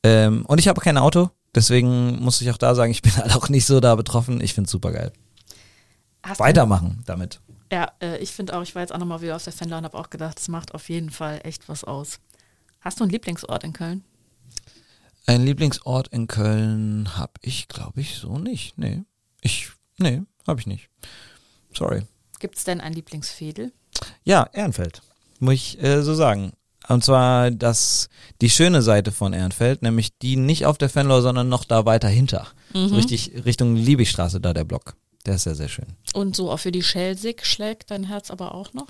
Ähm, und ich habe kein Auto, deswegen muss ich auch da sagen, ich bin halt auch nicht so da betroffen. Ich find's super geil. Hast Weitermachen damit. Ja, äh, ich finde auch, ich war jetzt auch nochmal wieder auf der Venloer und habe auch gedacht, das macht auf jeden Fall echt was aus. Hast du einen Lieblingsort in Köln? Ein Lieblingsort in Köln habe ich, glaube ich, so nicht. Nee. Ich, nee, habe ich nicht. Sorry. Gibt es denn ein Lieblingsfädel? Ja, Ehrenfeld. Muss ich äh, so sagen. Und zwar das, die schöne Seite von Ehrenfeld, nämlich die nicht auf der Fenloer, sondern noch da weiter hinter. So richtig Richtung Liebigstraße da der Block. Der ist ja sehr schön. Und so auch für die Schelsig schlägt dein Herz aber auch noch?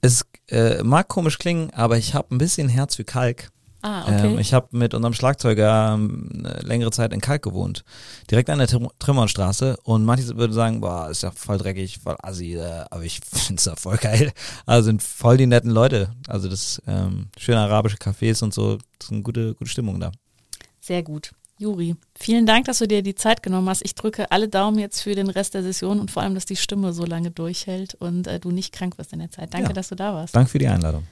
Es äh, mag komisch klingen, aber ich habe ein bisschen Herz für Kalk. Ah, okay. Ähm, ich habe mit unserem Schlagzeuger ähm, eine längere Zeit in Kalk gewohnt. Direkt an der Trim Trimmernstraße. Und manche würden sagen, boah, ist ja voll dreckig, voll assi. Äh, aber ich find's ja voll geil. Also sind voll die netten Leute. Also das ähm, schöne arabische Cafés und so. Das ist eine gute, gute Stimmung da. Sehr gut. Juri, vielen Dank, dass du dir die Zeit genommen hast. Ich drücke alle Daumen jetzt für den Rest der Session und vor allem, dass die Stimme so lange durchhält und äh, du nicht krank wirst in der Zeit. Danke, Ja. dass du da warst. Danke für die Einladung.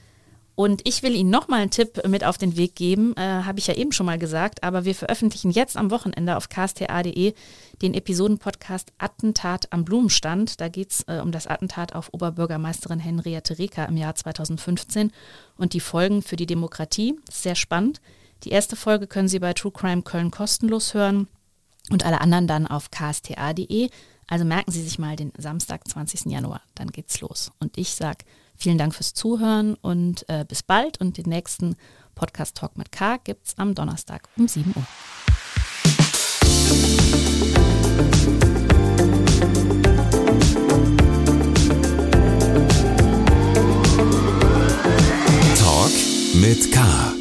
Und ich will Ihnen nochmal einen Tipp mit auf den Weg geben, äh, habe ich ja eben schon mal gesagt, aber wir veröffentlichen jetzt am Wochenende auf ksta.de den Episodenpodcast Attentat am Blumenstand. Da geht es äh, um das Attentat auf Oberbürgermeisterin Henriette Reker im Jahr 2015 und die Folgen für die Demokratie. Sehr spannend. Die erste Folge können Sie bei True Crime Köln kostenlos hören und alle anderen dann auf ksta.de. Also merken Sie sich mal den Samstag, 20. Januar, dann geht's los. Und ich sage vielen Dank fürs Zuhören und äh, bis bald. Und den nächsten Podcast Talk mit K gibt's am Donnerstag um 7 Uhr. Talk mit K.